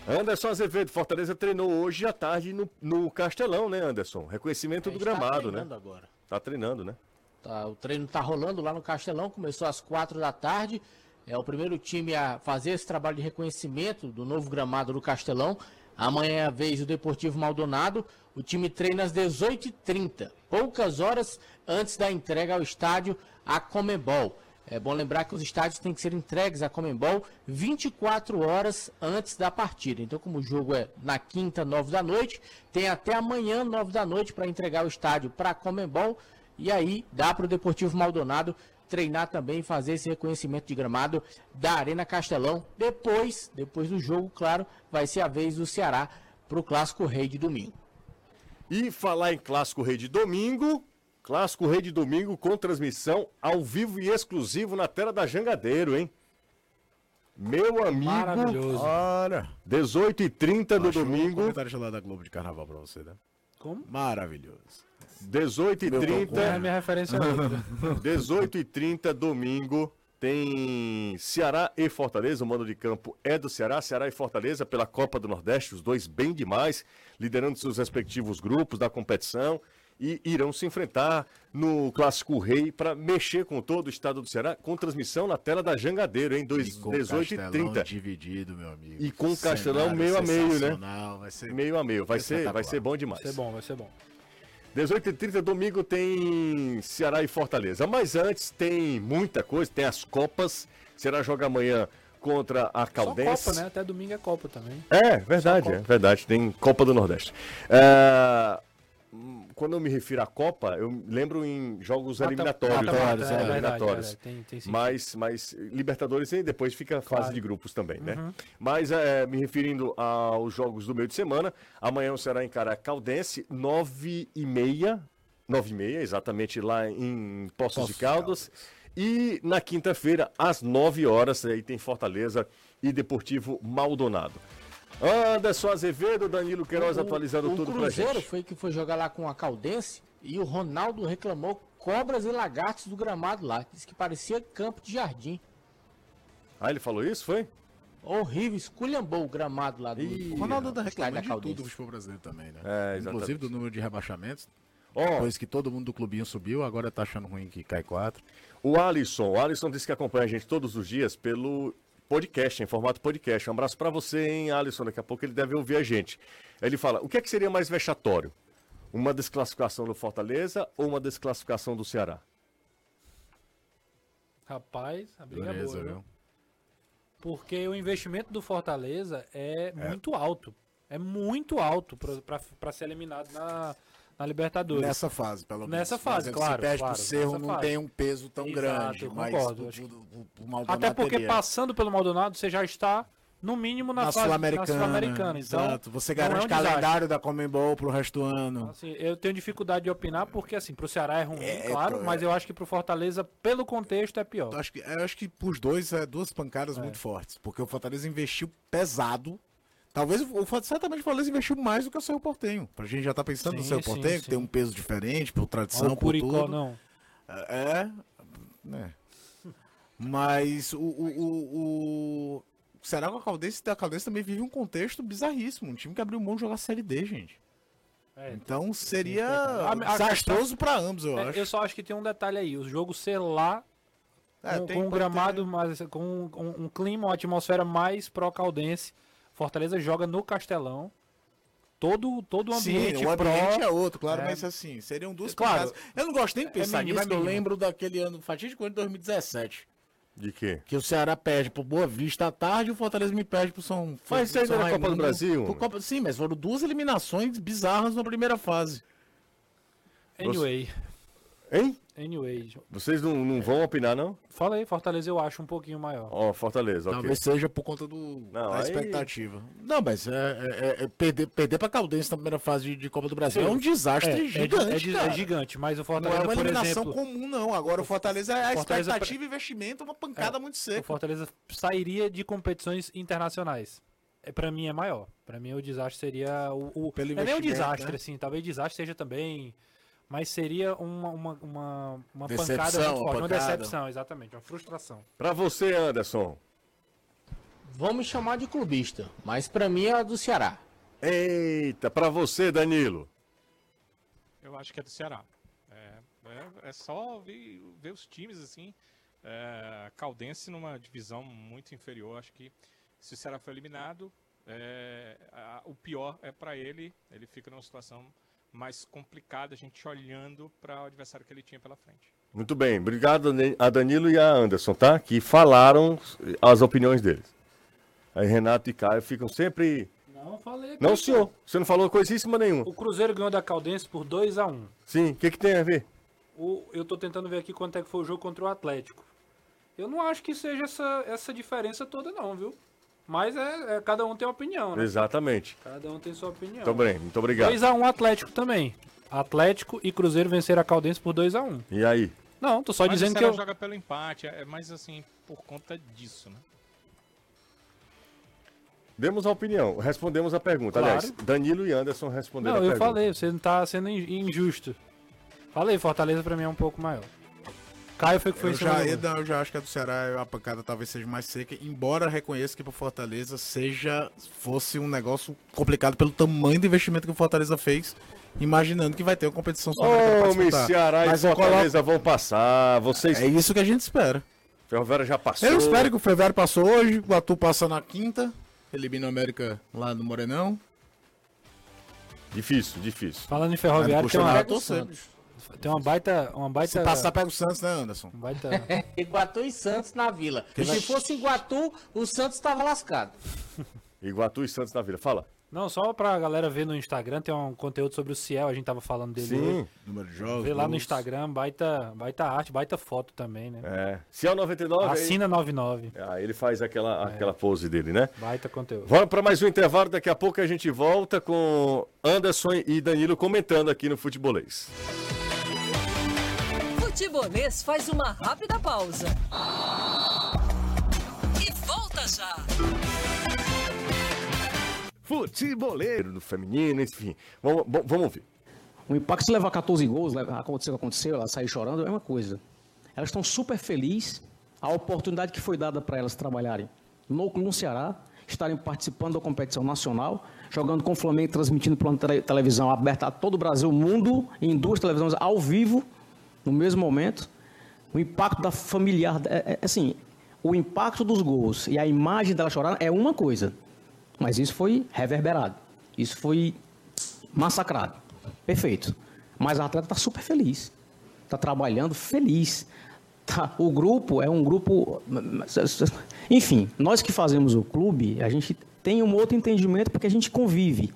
Anderson Azevedo, Fortaleza treinou hoje à tarde no, no Castelão, né, Anderson? Reconhecimento do Está gramado, né? treinando agora. Tá treinando, né? Tá, o treino tá rolando lá no Castelão, começou às quatro da tarde. É o primeiro time a fazer esse trabalho de reconhecimento do novo gramado do Castelão. Amanhã é a vez do Deportivo Maldonado. O time treina às 18h30, poucas horas antes da entrega ao estádio a Comembol. É bom lembrar que os estádios têm que ser entregues à Comembol 24 horas antes da partida. Então, como o jogo é na quinta, 9 da noite, tem até amanhã, 9 da noite, para entregar o estádio para a Comembol. E aí dá para o Deportivo Maldonado treinar também, fazer esse reconhecimento de gramado da Arena Castelão. Depois, depois do jogo, claro, vai ser a vez do Ceará para o Clássico Rei de domingo. E falar em Clássico Rei de domingo, Clássico Rei de domingo com transmissão ao vivo e exclusivo na tela da Jangadeiro, hein? Meu amigo, Maravilhoso. Ora. 18h30 no Achou um domingo, comentário lá da Globo de Carnaval pra você, né? Como? Maravilhoso. 18h30. É, minha referência é outra. <laughs> 18 e 30 domingo, tem Ceará e Fortaleza. O mando de campo é do Ceará, Ceará e Fortaleza pela Copa do Nordeste, os dois bem demais, liderando seus respectivos grupos da competição. E irão se enfrentar no Clássico Rei para mexer com todo o estado do Ceará, com transmissão na tela da Jangadeiro, em dois- E com 18 e Castelão 30. dividido, meu amigo. E com o Castelão meio a meio, né? Vai ser... Meio a meio, vai ser, vai ser bom demais. Vai ser bom, vai ser bom. 18 e 30 domingo tem Ceará e Fortaleza. Mas antes tem muita coisa, tem as Copas. Ceará joga amanhã contra a Só Caldense. Copa, né? Até domingo é Copa também. É, verdade, Só é verdade. Tem Copa do Nordeste. É, quando eu me refiro à Copa, eu lembro em jogos Mata- eliminatórios. né? é eliminatórios. é tem- mas, mas Libertadores e depois fica a fase Claro. de grupos também, né? Uhum. Mas é, me referindo aos jogos do meio de semana, amanhã o Ceará encara Caldense, nove e meia, nove e meia, exatamente lá em Poços, Poços de de Caldas. E na quinta-feira, às 9 horas, aí tem Fortaleza e Deportivo Maldonado. Anderson Azevedo, Danilo Queiroz atualizando o tudo pra Cruzeiro gente. foi que foi jogar lá com a Caldense e o Ronaldo reclamou cobras e lagartos do gramado lá. Disse que parecia campo de jardim. Ah, ele falou isso, foi? Horrível, esculhambou o gramado lá do. Ih, O Ronaldo estádio reclamando de Caldense. tudo do futebol brasileiro também, né? É. Inclusive do número de rebaixamentos. Ó, Depois que todo mundo do clubinho subiu, agora tá achando ruim que cai quatro. o Alisson, o Alisson disse que acompanha a gente todos os dias pelo podcast, em formato podcast. Um abraço pra você, hein, Alisson? Daqui a pouco ele deve ouvir a gente. Ele fala, o que é que seria mais vexatório? Uma desclassificação do Fortaleza ou uma desclassificação do Ceará? Rapaz, a briga é Beleza, boa, viu? Porque o investimento do Fortaleza é, muito alto. É muito alto para ser eliminado na, na Libertadores. Nessa fase, pelo menos. Nessa fase, Mas, claro, Se perde claro, pro Cerro, não fase. tem um peso tão Exato, grande. eu mas concordo, o- acho o- Maldonado Até porque teria. passando pelo Maldonado, você já está, no mínimo, na, na Sul-Americana. Sul-Americana. então, Exato. Você é um garante desastre. calendário da Comembol pro resto do ano. Assim, eu tenho dificuldade de opinar porque, assim, pro Ceará é ruim, É, claro, é, mas eu acho que pro Fortaleza, pelo contexto, é pior. Eu acho que, eu acho que pros dois é duas pancadas muito fortes. Porque o Fortaleza investiu pesado. Talvez o Fortaleza, certamente o Fortaleza investiu mais do que o seu Portenho. Pra gente já tá pensando no Sim, seu sim, Portenho, que tem um peso diferente, por Olha tradição, o por Curicó, tudo. não. É. né. Mas o, o, o, o- Será que a Caldense, a Caldense também vive um contexto bizarríssimo. Um time que abriu mão de jogar Série D, gente. É, Então seria A- a desastroso pra ambos, eu É, acho. eu só acho que tem um detalhe aí. O jogo ser lá, É, com, com um gramado, ter- mais, com um, um- um clima, uma atmosfera mais pró-caldense. Fortaleza joga no Castelão. Todo, todo o ambiente Sim, o pró. ambiente é outro, claro, É. mas assim, seriam duas Claro, pancadas. Eu não gosto nem de é pensar mínimo, nisso, é eu lembro daquele ano fatídico ano de 2017. De quê? Que o Ceará perde pro Boa Vista à tarde e o Fortaleza me perde pro São Mas isso aí São não era Copa do. Brasil, Pro Copa- Sim, mas foram duas eliminações bizarras na primeira fase. Anyway, Hein? Anyway. Vocês não, não vão opinar, não? Fala aí, Fortaleza eu acho um pouquinho maior. Ó, Fortaleza, ok. Talvez seja por conta do, Não, da aí- expectativa. Não, mas é, é- é- perder, perder pra Caldense na primeira fase de, de Copa do Brasil Sim. é um desastre É, é, gigante, é, gi- é cara. gigante, mas o Não é Fortaleza, uma por eliminação exemplo, comum, não. Agora o Fortaleza é a Fortaleza expectativa e investimento, uma pancada muito o seca. Fortaleza sairia de competições internacionais. É, para mim é maior. Pra mim o desastre seria o, o Pelo não é nem um investimento, desastre né? assim, talvez desastre seja também, mas seria uma uma, uma, uma Decepção, pancada muito uma forte, uma pancada. decepção, exatamente, uma frustração. Pra você, Anderson. Me chamar de clubista, mas pra mim é a do Ceará. Eita, pra você, Danilo. Eu acho que é do Ceará. É, é, é só ver, ver os times assim. É, Caldense numa divisão muito inferior. Acho que se o Ceará for eliminado, é, a- o pior é para ele. Ele fica numa situação mais complicada, a gente olhando para o adversário que ele tinha pela frente. Muito bem, obrigado a Danilo e a Anderson, tá? Que falaram as opiniões deles. Aí Renato e Caio ficam sempre. Não falei aqui. Não, senhor, você não falou coisíssima nenhuma. O Cruzeiro ganhou da Caldense por 2 a 1. Sim, o que, que tem a ver? O, eu tô tentando ver aqui quanto é que foi o jogo contra o Atlético. Eu não acho que seja essa, essa diferença toda não, viu? Mas é, é- cada um tem uma opinião, né? Exatamente. Cada um tem sua opinião. Muito bem, muito obrigado. 2x1 Atlético também. Atlético e Cruzeiro venceram a Caldense por 2x1. E aí? Não, tô só Mas dizendo que eu. joga pelo empate, é mais assim por conta disso, né? Demos a opinião, respondemos a pergunta. Claro. Aliás, Danilo e Anderson responderam Não, a eu pergunta. falei, você não tá sendo in- injusto. Falei, Fortaleza pra mim é um pouco maior. Caio foi que foi Eu já, eu, não, eu já acho que a do Ceará a pancada talvez seja mais seca, embora reconheça que pro Fortaleza seja fosse um negócio complicado pelo tamanho do investimento que o Fortaleza fez, imaginando que vai ter uma competição Homem, disputar. Ceará Mas e eu coloco- Fortaleza vão passar. Vocês. É isso que a gente espera. Ferroviária já passou. Eu espero que o Ferroviário passou hoje, o Atu passa na quinta, elimina o América lá no Morenão. Difícil, difícil. Falando em Ferroviário, tem uma. Santos. Tem uma baita. Uma baita Se passar, pega o Santos, né, Anderson? um baita. <laughs> Iguatu e Santos na vila. E se fosse Iguatu, o Santos estava lascado. <laughs> Iguatu e Santos na Vila. Fala. Não, só pra galera ver no Instagram, tem um conteúdo sobre o Ciel, a gente tava falando dele. Sim, Número de jogos. Vê lá no. Instagram, baita, baita arte, baita foto também, né? é. É o 99, aí, Assina 99. ah, ele faz aquela, aquela pose dele, né? Baita conteúdo. Vamos para mais um intervalo, daqui a pouco a gente volta com Anderson e Danilo comentando aqui no Futebolês. Futebolês faz uma rápida pausa. E volta já. Futeboleiro. No feminino, enfim. Vamos, vamos ouvir. O impacto se levar 14 gols, aconteceu o que aconteceu, ela sair chorando, é uma coisa. Elas estão super felizes, a oportunidade que foi dada para elas trabalharem no, no Ceará, estarem participando da competição nacional, jogando com o Flamengo, transmitindo por uma tele- televisão aberta a todo o Brasil, mundo, em duas televisões ao vivo, no mesmo momento. O impacto da familiar, é, é, assim, o impacto dos gols e a imagem dela chorando é uma coisa, mas isso foi reverberado, isso foi massacrado. Perfeito. Mas a atleta está super feliz. Está trabalhando feliz. Tá, o grupo é um grupo. Enfim, nós que fazemos o clube, a gente tem um outro entendimento porque a gente convive.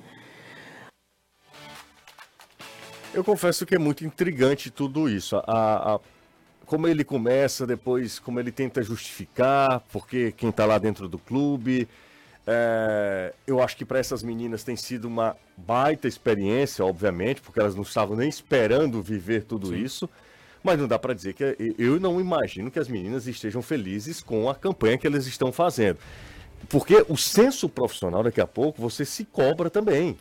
Eu confesso que é muito intrigante tudo isso. A, a- como ele começa, depois como ele tenta justificar, porque quem está lá dentro do clube. É, eu acho que para essas meninas tem sido uma baita experiência, obviamente, porque elas não estavam nem esperando viver tudo isso. Mas não dá para dizer que eu não imagino que as meninas estejam felizes com a campanha que elas estão fazendo. Porque o senso profissional, daqui a pouco, você se cobra também.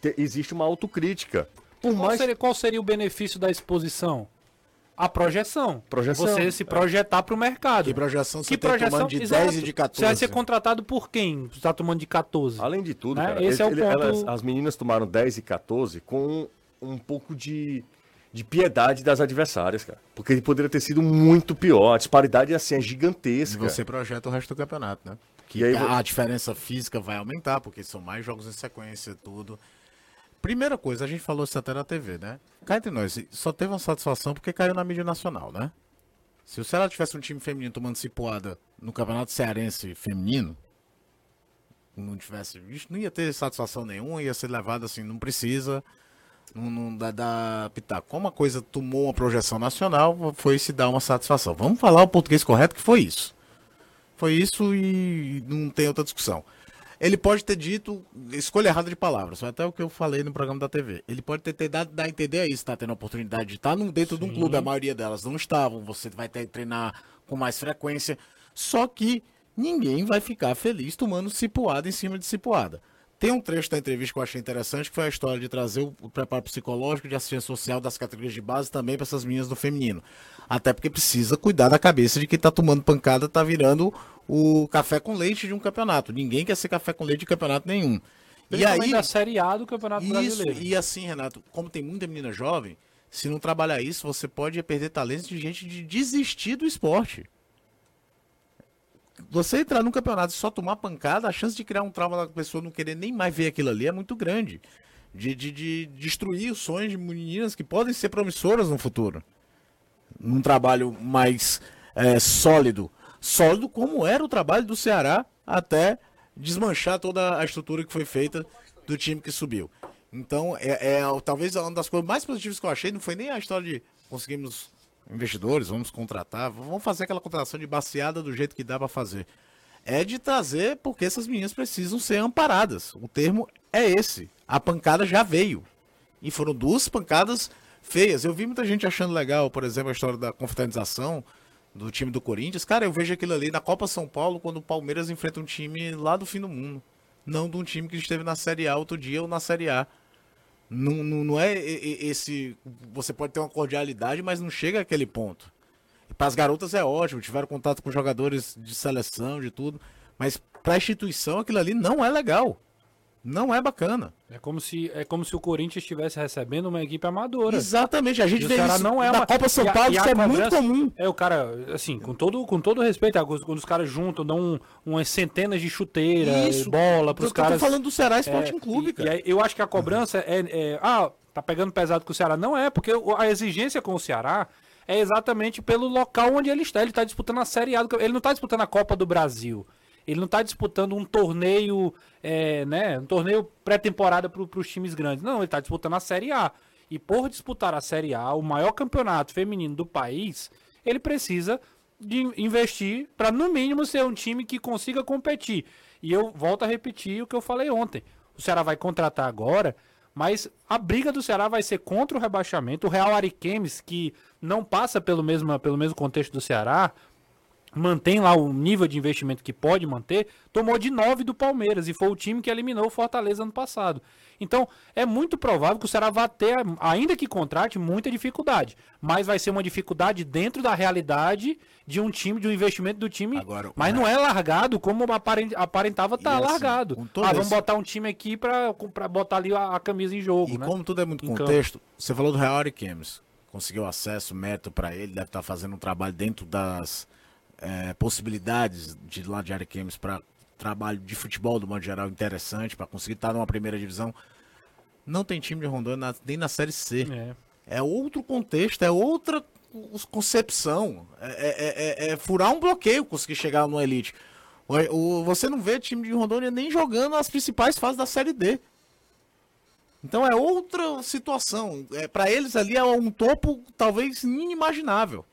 Te- Existe uma autocrítica. Por Qual, mais seria, qual seria o benefício da exposição? A projeção. Projeção. Você se projetar para o mercado. Que projeção você Que tem projeção? tomando de Exato. 10 e de 14? Você vai ser contratado por quem? Você está tomando de 14. Além de tudo, Né? cara, Esse é o ele- ponto- elas- as meninas tomaram 10 e 14 com um pouco de, de piedade das adversárias, cara. Porque poderia ter sido muito pior. A disparidade assim, é E gigantesca. você projeta o resto do campeonato, né? E aí, a diferença física vai aumentar, porque são mais jogos em sequência, tudo. Primeira coisa, a gente falou isso até na TV, né? Cá entre nós, só teve uma satisfação porque caiu na mídia nacional, né? Se o Ceará tivesse um time feminino tomando cipoada no Campeonato Cearense feminino, não tivesse. Não ia ter satisfação nenhuma, ia ser levado assim, não precisa. Não, não dá, dá pitaco. Como a coisa tomou uma projeção nacional, foi se dar uma satisfação. Vamos falar o português correto que foi isso. Foi isso e não tem outra discussão. Ele pode ter dito escolha errada de palavras, foi até o que eu falei no programa da TV. Ele pode ter, ter dado a entender aí, está tendo a oportunidade de estar num- dentro de um clube, a maioria delas não estavam, você vai ter que treinar com mais frequência. Só que ninguém vai ficar feliz tomando cipuada em cima de cipuada. Tem um trecho da entrevista que eu achei interessante, que foi a história de trazer o, o preparo psicológico de assistência social das categorias de base também para essas meninas do feminino. Até porque precisa cuidar da cabeça de quem tá tomando pancada, tá virando o café com leite de um campeonato. Ninguém quer ser café com leite de campeonato nenhum. E aí, da Série A do Campeonato isso, Brasileiro. e assim, Renato, como tem muita menina jovem, se não trabalhar isso, você pode perder talentos de gente de desistir do esporte. Você entrar num campeonato e só tomar pancada, a chance de criar um trauma da pessoa não querer nem mais ver aquilo ali é muito grande. De, de, de destruir os sonhos de meninas que podem ser promissoras no futuro. Num trabalho mais é, sólido. Sólido como era o trabalho do Ceará até desmanchar toda a estrutura que foi feita do time que subiu. Então, é, é talvez uma das coisas mais positivas que eu achei não foi nem a história de conseguimos investidores, vamos contratar, vamos fazer aquela contratação de baseada do jeito que dá para fazer. É de trazer porque essas meninas precisam ser amparadas. O termo é esse. A pancada já veio. E foram duas pancadas feias. Eu vi muita gente achando legal, por exemplo, a história da confraternização do time do Corinthians. Cara, eu vejo aquilo ali na Copa São Paulo quando o Palmeiras enfrenta um time lá do fim do mundo. Não de um time que esteve na Série A outro dia ou na Série A. Não, não, não é esse. Você pode ter uma cordialidade, mas não chega àquele ponto. Para as garotas é ótimo, tiveram contato com jogadores de seleção, de tudo. Mas para a instituição aquilo ali não é legal. Não é bacana. É como se é como se o Corinthians estivesse recebendo uma equipe amadora. Exatamente, a gente E o vê isso não é na uma Copa São e a- Paulo, e a isso é muito comum. É o cara, assim, com todo com todo respeito, ah, quando os caras juntam, dão um- umas centenas de chuteiras, Isso. bola pros Eu tô caras. falando do Ceará Sporting É, Clube, e- cara. E aí, eu acho que a cobrança é, é, Ah, tá pegando pesado com o Ceará. Não é, porque a exigência com o Ceará é exatamente pelo local onde ele está. Ele tá disputando a Série A. Do, ele não tá disputando a Copa do Brasil. Ele não está disputando um torneio, é, né, um torneio pré-temporada para os times grandes. Não, ele está disputando a Série A. E por disputar a Série A, o maior campeonato feminino do país, ele precisa de investir para no mínimo ser um time que consiga competir. E eu volto a repetir o que eu falei ontem. O Ceará vai contratar agora, mas a briga do Ceará vai ser contra o rebaixamento. O Real Ariquemes, que não passa pelo mesmo, pelo mesmo contexto do Ceará, mantém lá o nível de investimento que pode manter, tomou de 9 do Palmeiras e foi o time que eliminou o Fortaleza ano passado. Então, é muito provável que o Ceará vá ter, ainda que contrate, muita dificuldade. Mas vai ser uma dificuldade dentro da realidade de um time, de um investimento do time. Agora, mas não é largado como aparentava estar tá assim, largado. Ah, vamos botar um time aqui para botar ali a, a, camisa em jogo. E né? como tudo é muito em contexto, campo. você falou do Real Ariquemes. Conseguiu acesso, método para ele, deve estar tá fazendo um trabalho dentro das é, possibilidades de lá de Ariquemes para trabalho de futebol do modo geral interessante para conseguir estar numa primeira divisão. Não tem time de Rondônia nem na Série C. É. é. outro contexto, é outra concepção. É, é, é, é, furar um bloqueio conseguir chegar no Elite. O, o, você não vê time de Rondônia nem jogando as principais fases da Série D. Então é outra situação. É, para eles ali é um topo talvez inimaginável.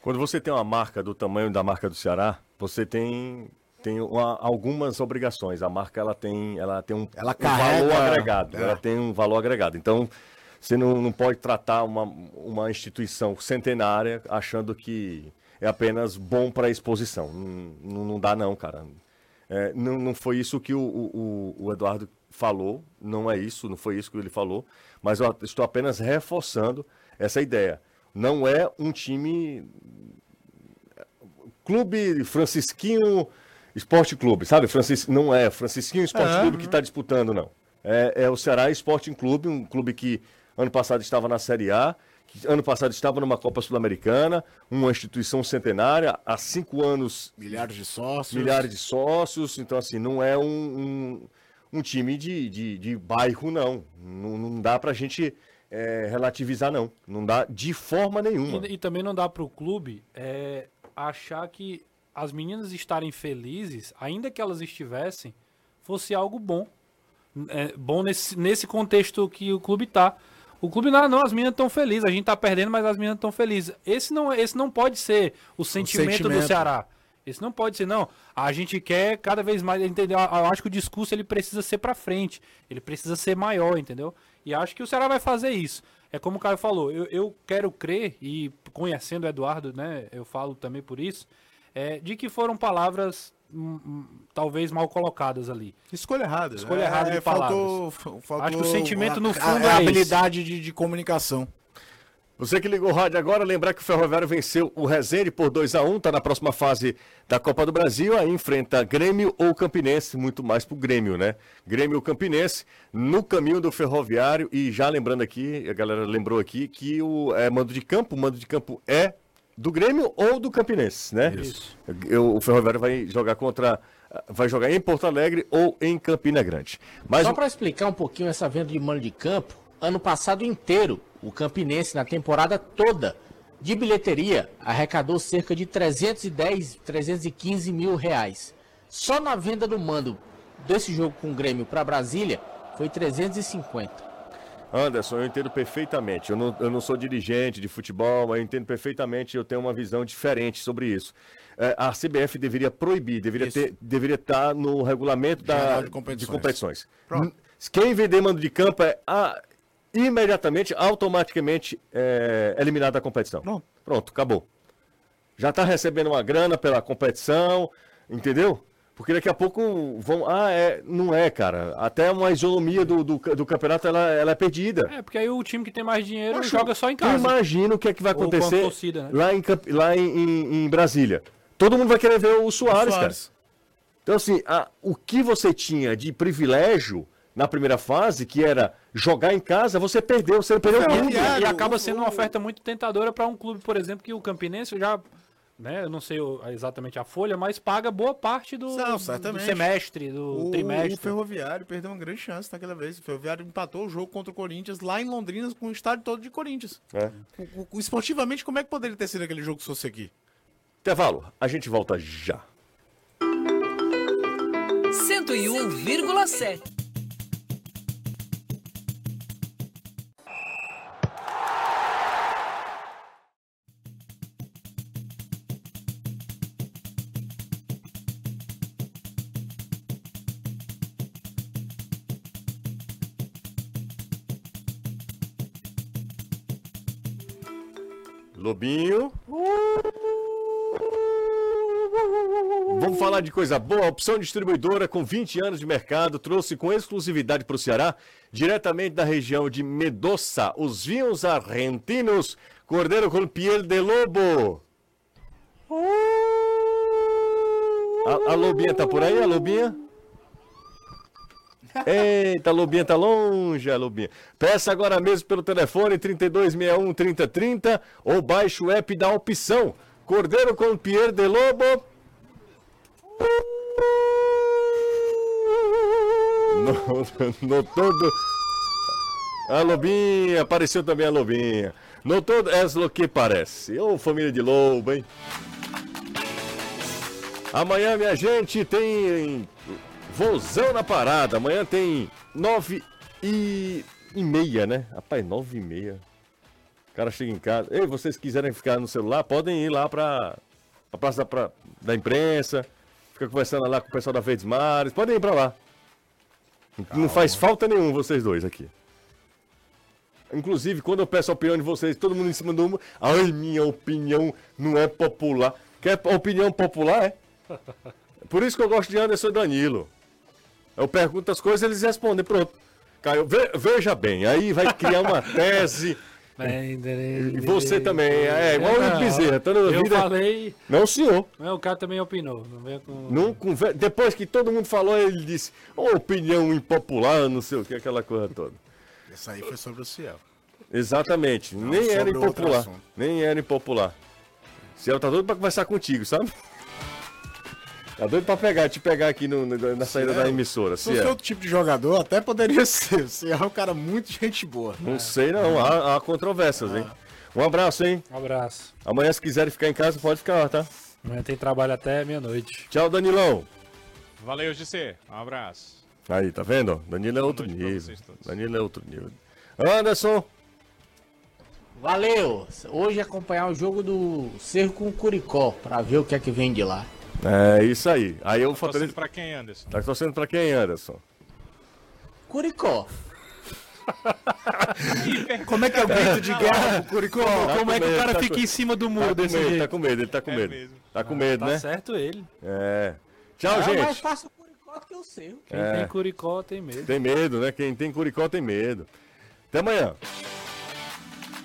Quando você tem uma marca do tamanho da marca do Ceará, você tem tem uma, algumas obrigações. A marca ela tem, ela tem um, ela carrega, um valor agregado. É. Ela tem um valor agregado. Então, você não, não pode tratar uma, uma instituição centenária achando que é apenas bom para exposição. Não, não, dá, não, cara. É, não, não foi isso que o, o, o, Eduardo falou, não é isso, não foi isso que ele falou, mas eu estou apenas reforçando essa ideia. Não é um time. Clube Francisquinho Esporte Clube, sabe? Francis, não é Francisquinho Esporte. Clube que está disputando, não. É, é o Ceará Esporte Clube, um clube que ano passado estava na Série A, que ano passado estava numa Copa Sul-Americana, uma instituição centenária, há cinco anos. Milhares de sócios. Milhares de sócios, então, assim, não é um, um, um time de, de, de, bairro, não. Não, não dá para a gente é, relativizar, não. Não dá de forma nenhuma. E, e também não dá para o clube é, achar que as meninas estarem felizes, ainda que elas estivessem, fosse algo bom. É, bom nesse, nesse contexto que o clube tá. O clube não, não as meninas estão felizes, a gente tá perdendo, mas as meninas estão felizes. Esse não, esse não pode ser o sentimento, o sentimento, do Ceará. Esse não pode ser, não. A gente quer cada vez mais, entendeu? Eu acho que o discurso ele precisa ser para frente, ele precisa ser maior, entendeu? E acho que o Ceará vai fazer isso. É como o Caio falou, eu, eu quero crer, e conhecendo o Eduardo, né, eu falo também por isso, é, de que foram palavras hum, hum, talvez mal colocadas ali. Escolha errada. Escolha errada é, de palavras. Faltou, faltou Acho que o sentimento no fundo a, a, é habilidade de, de, comunicação. Você que ligou o rádio agora, lembrar que o Ferroviário venceu o Resende por 2 a 1 está na próxima fase da Copa do Brasil, aí enfrenta Grêmio ou Campinense, muito mais pro Grêmio, né? Grêmio ou Campinense, no caminho do Ferroviário, e já lembrando aqui, a galera lembrou aqui, que o é, mando de campo, o mando de campo é do Grêmio ou do Campinense, né? Isso. Eu, o Ferroviário vai jogar contra. Vai jogar em Porto Alegre ou em Campina Grande. Mas... Só para explicar um pouquinho essa venda de mano de campo, ano passado inteiro, o Campinense, na temporada toda de bilheteria, arrecadou cerca de 310, 315 mil reais. Só na venda do mando desse jogo com o Grêmio para Brasília foi 350. Anderson, eu entendo perfeitamente. Eu não, eu não sou dirigente de futebol, mas eu entendo perfeitamente. Eu tenho uma visão diferente sobre isso. É, a CBF deveria proibir, deveria, ter, deveria estar no regulamento da, de competições. De competições. Quem vender mando de campo é a, imediatamente, automaticamente é, eliminado da competição. Pronto. Pronto, acabou. Já está recebendo uma grana pela competição, entendeu? Porque daqui a pouco vão. Ah, é, não é, cara. Até uma isonomia do, do, do, campeonato ela, ela é perdida. É, porque aí o time que tem mais dinheiro joga só em casa. Imagina o que é que vai acontecer torcida, né? lá, em, lá em, em, em, Brasília. Todo mundo vai querer ver o Soares, o Soares. cara. Então, assim, a, o que você tinha de privilégio na primeira fase, que era jogar em casa, você perdeu, você perdeu tudo. E, e acaba sendo uma oferta muito tentadora para um clube, por exemplo, que o Campinense já né? Eu não sei exatamente a folha, mas paga boa parte do, não, do semestre, do o, trimestre. O Ferroviário perdeu uma grande chance naquela vez. O Ferroviário empatou o jogo contra o Corinthians lá em Londrina com o estádio todo de Corinthians. É. O, o, esportivamente, como é que poderia ter sido aquele jogo se fosse aqui? Intervalo, a gente volta já. 101,7. Lobinho. Vamos falar de coisa boa. Opção distribuidora com 20 anos de mercado trouxe com exclusividade para o Ceará, diretamente da região de Medoça, os vinhos argentinos Cordeiro com piel de lobo. A, a lobinha tá por aí, a lobinha? Eita, Lobinha tá longe, a Lobinha. Peça agora mesmo pelo telefone 3261 3030 ou baixe o app da opção. Cordeiro com Pierre de Lobo. No, no todo. A Lobinha, apareceu também a Lobinha. No todo é o que parece. Ô, família de lobo, hein? Amanhã, minha gente, tem Vozão na parada. Amanhã tem nove e, e meia, né? Rapaz, nove e meia. O cara chega em casa. Ei, vocês quiserem ficar no celular, podem ir lá pra, pra praça da, pra, da imprensa. Fica conversando lá com o pessoal da Verdes Mares. Podem ir pra lá. Calma. Não faz falta nenhum vocês dois aqui. Inclusive, quando eu peço a opinião de vocês, todo mundo em cima do mundo. Ai, minha opinião não é popular. Quer opinião popular, é? <laughs> Por isso que eu gosto de Anderson Danilo. Eu pergunto as coisas eles respondem, pronto. Caio, ve, veja bem, aí vai criar uma <laughs> tese. e você também, é igual o Bezerra. Toda eu vida... falei. Não, senhor. Não, o cara também opinou. Não com... Não, conver... Depois que todo mundo falou, ele disse: oh, opinião impopular, não sei o que, aquela coisa toda. Isso aí foi sobre o Ciel. Exatamente. Não, Nem era impopular. Nem era impopular. Ciel tá doido pra conversar contigo, sabe? Tá doido pra pegar, te pegar aqui no, no na saída da emissora. Se fosse é. outro tipo de jogador, até poderia <laughs> ser. Você é um cara muito gente boa. Não é. sei não, há, há controvérsias, hein? Um abraço, hein? Um abraço. Amanhã, se quiserem ficar em casa, pode ficar lá, tá? Amanhã tem trabalho até meia-noite. Tchau, Danilão. Valeu, GC. Um abraço. Aí, tá vendo? Danilo é outro nível. Danilo é outro nível. Anderson. Valeu! Hoje acompanhar o jogo do Cerro com o Curicó, pra ver o que é que vem de lá. É isso aí. Aí eu tá torcendo pra quem, Anderson? Tá torcendo pra quem, Anderson? Curicó. Como é que é o grito de guerra Curicó? Tá Como é que o cara tá fica com... em cima do muro tá desse medo, jeito? Tá com medo, ele tá com é medo. Mesmo. Tá com medo, ah, né? Tá certo ele. É. Tchau, é, gente. É mais fácil o Curicó do que o seu. Quem é. tem Curicó tem medo. Tem medo, né? Quem tem Curicó tem medo. Até amanhã.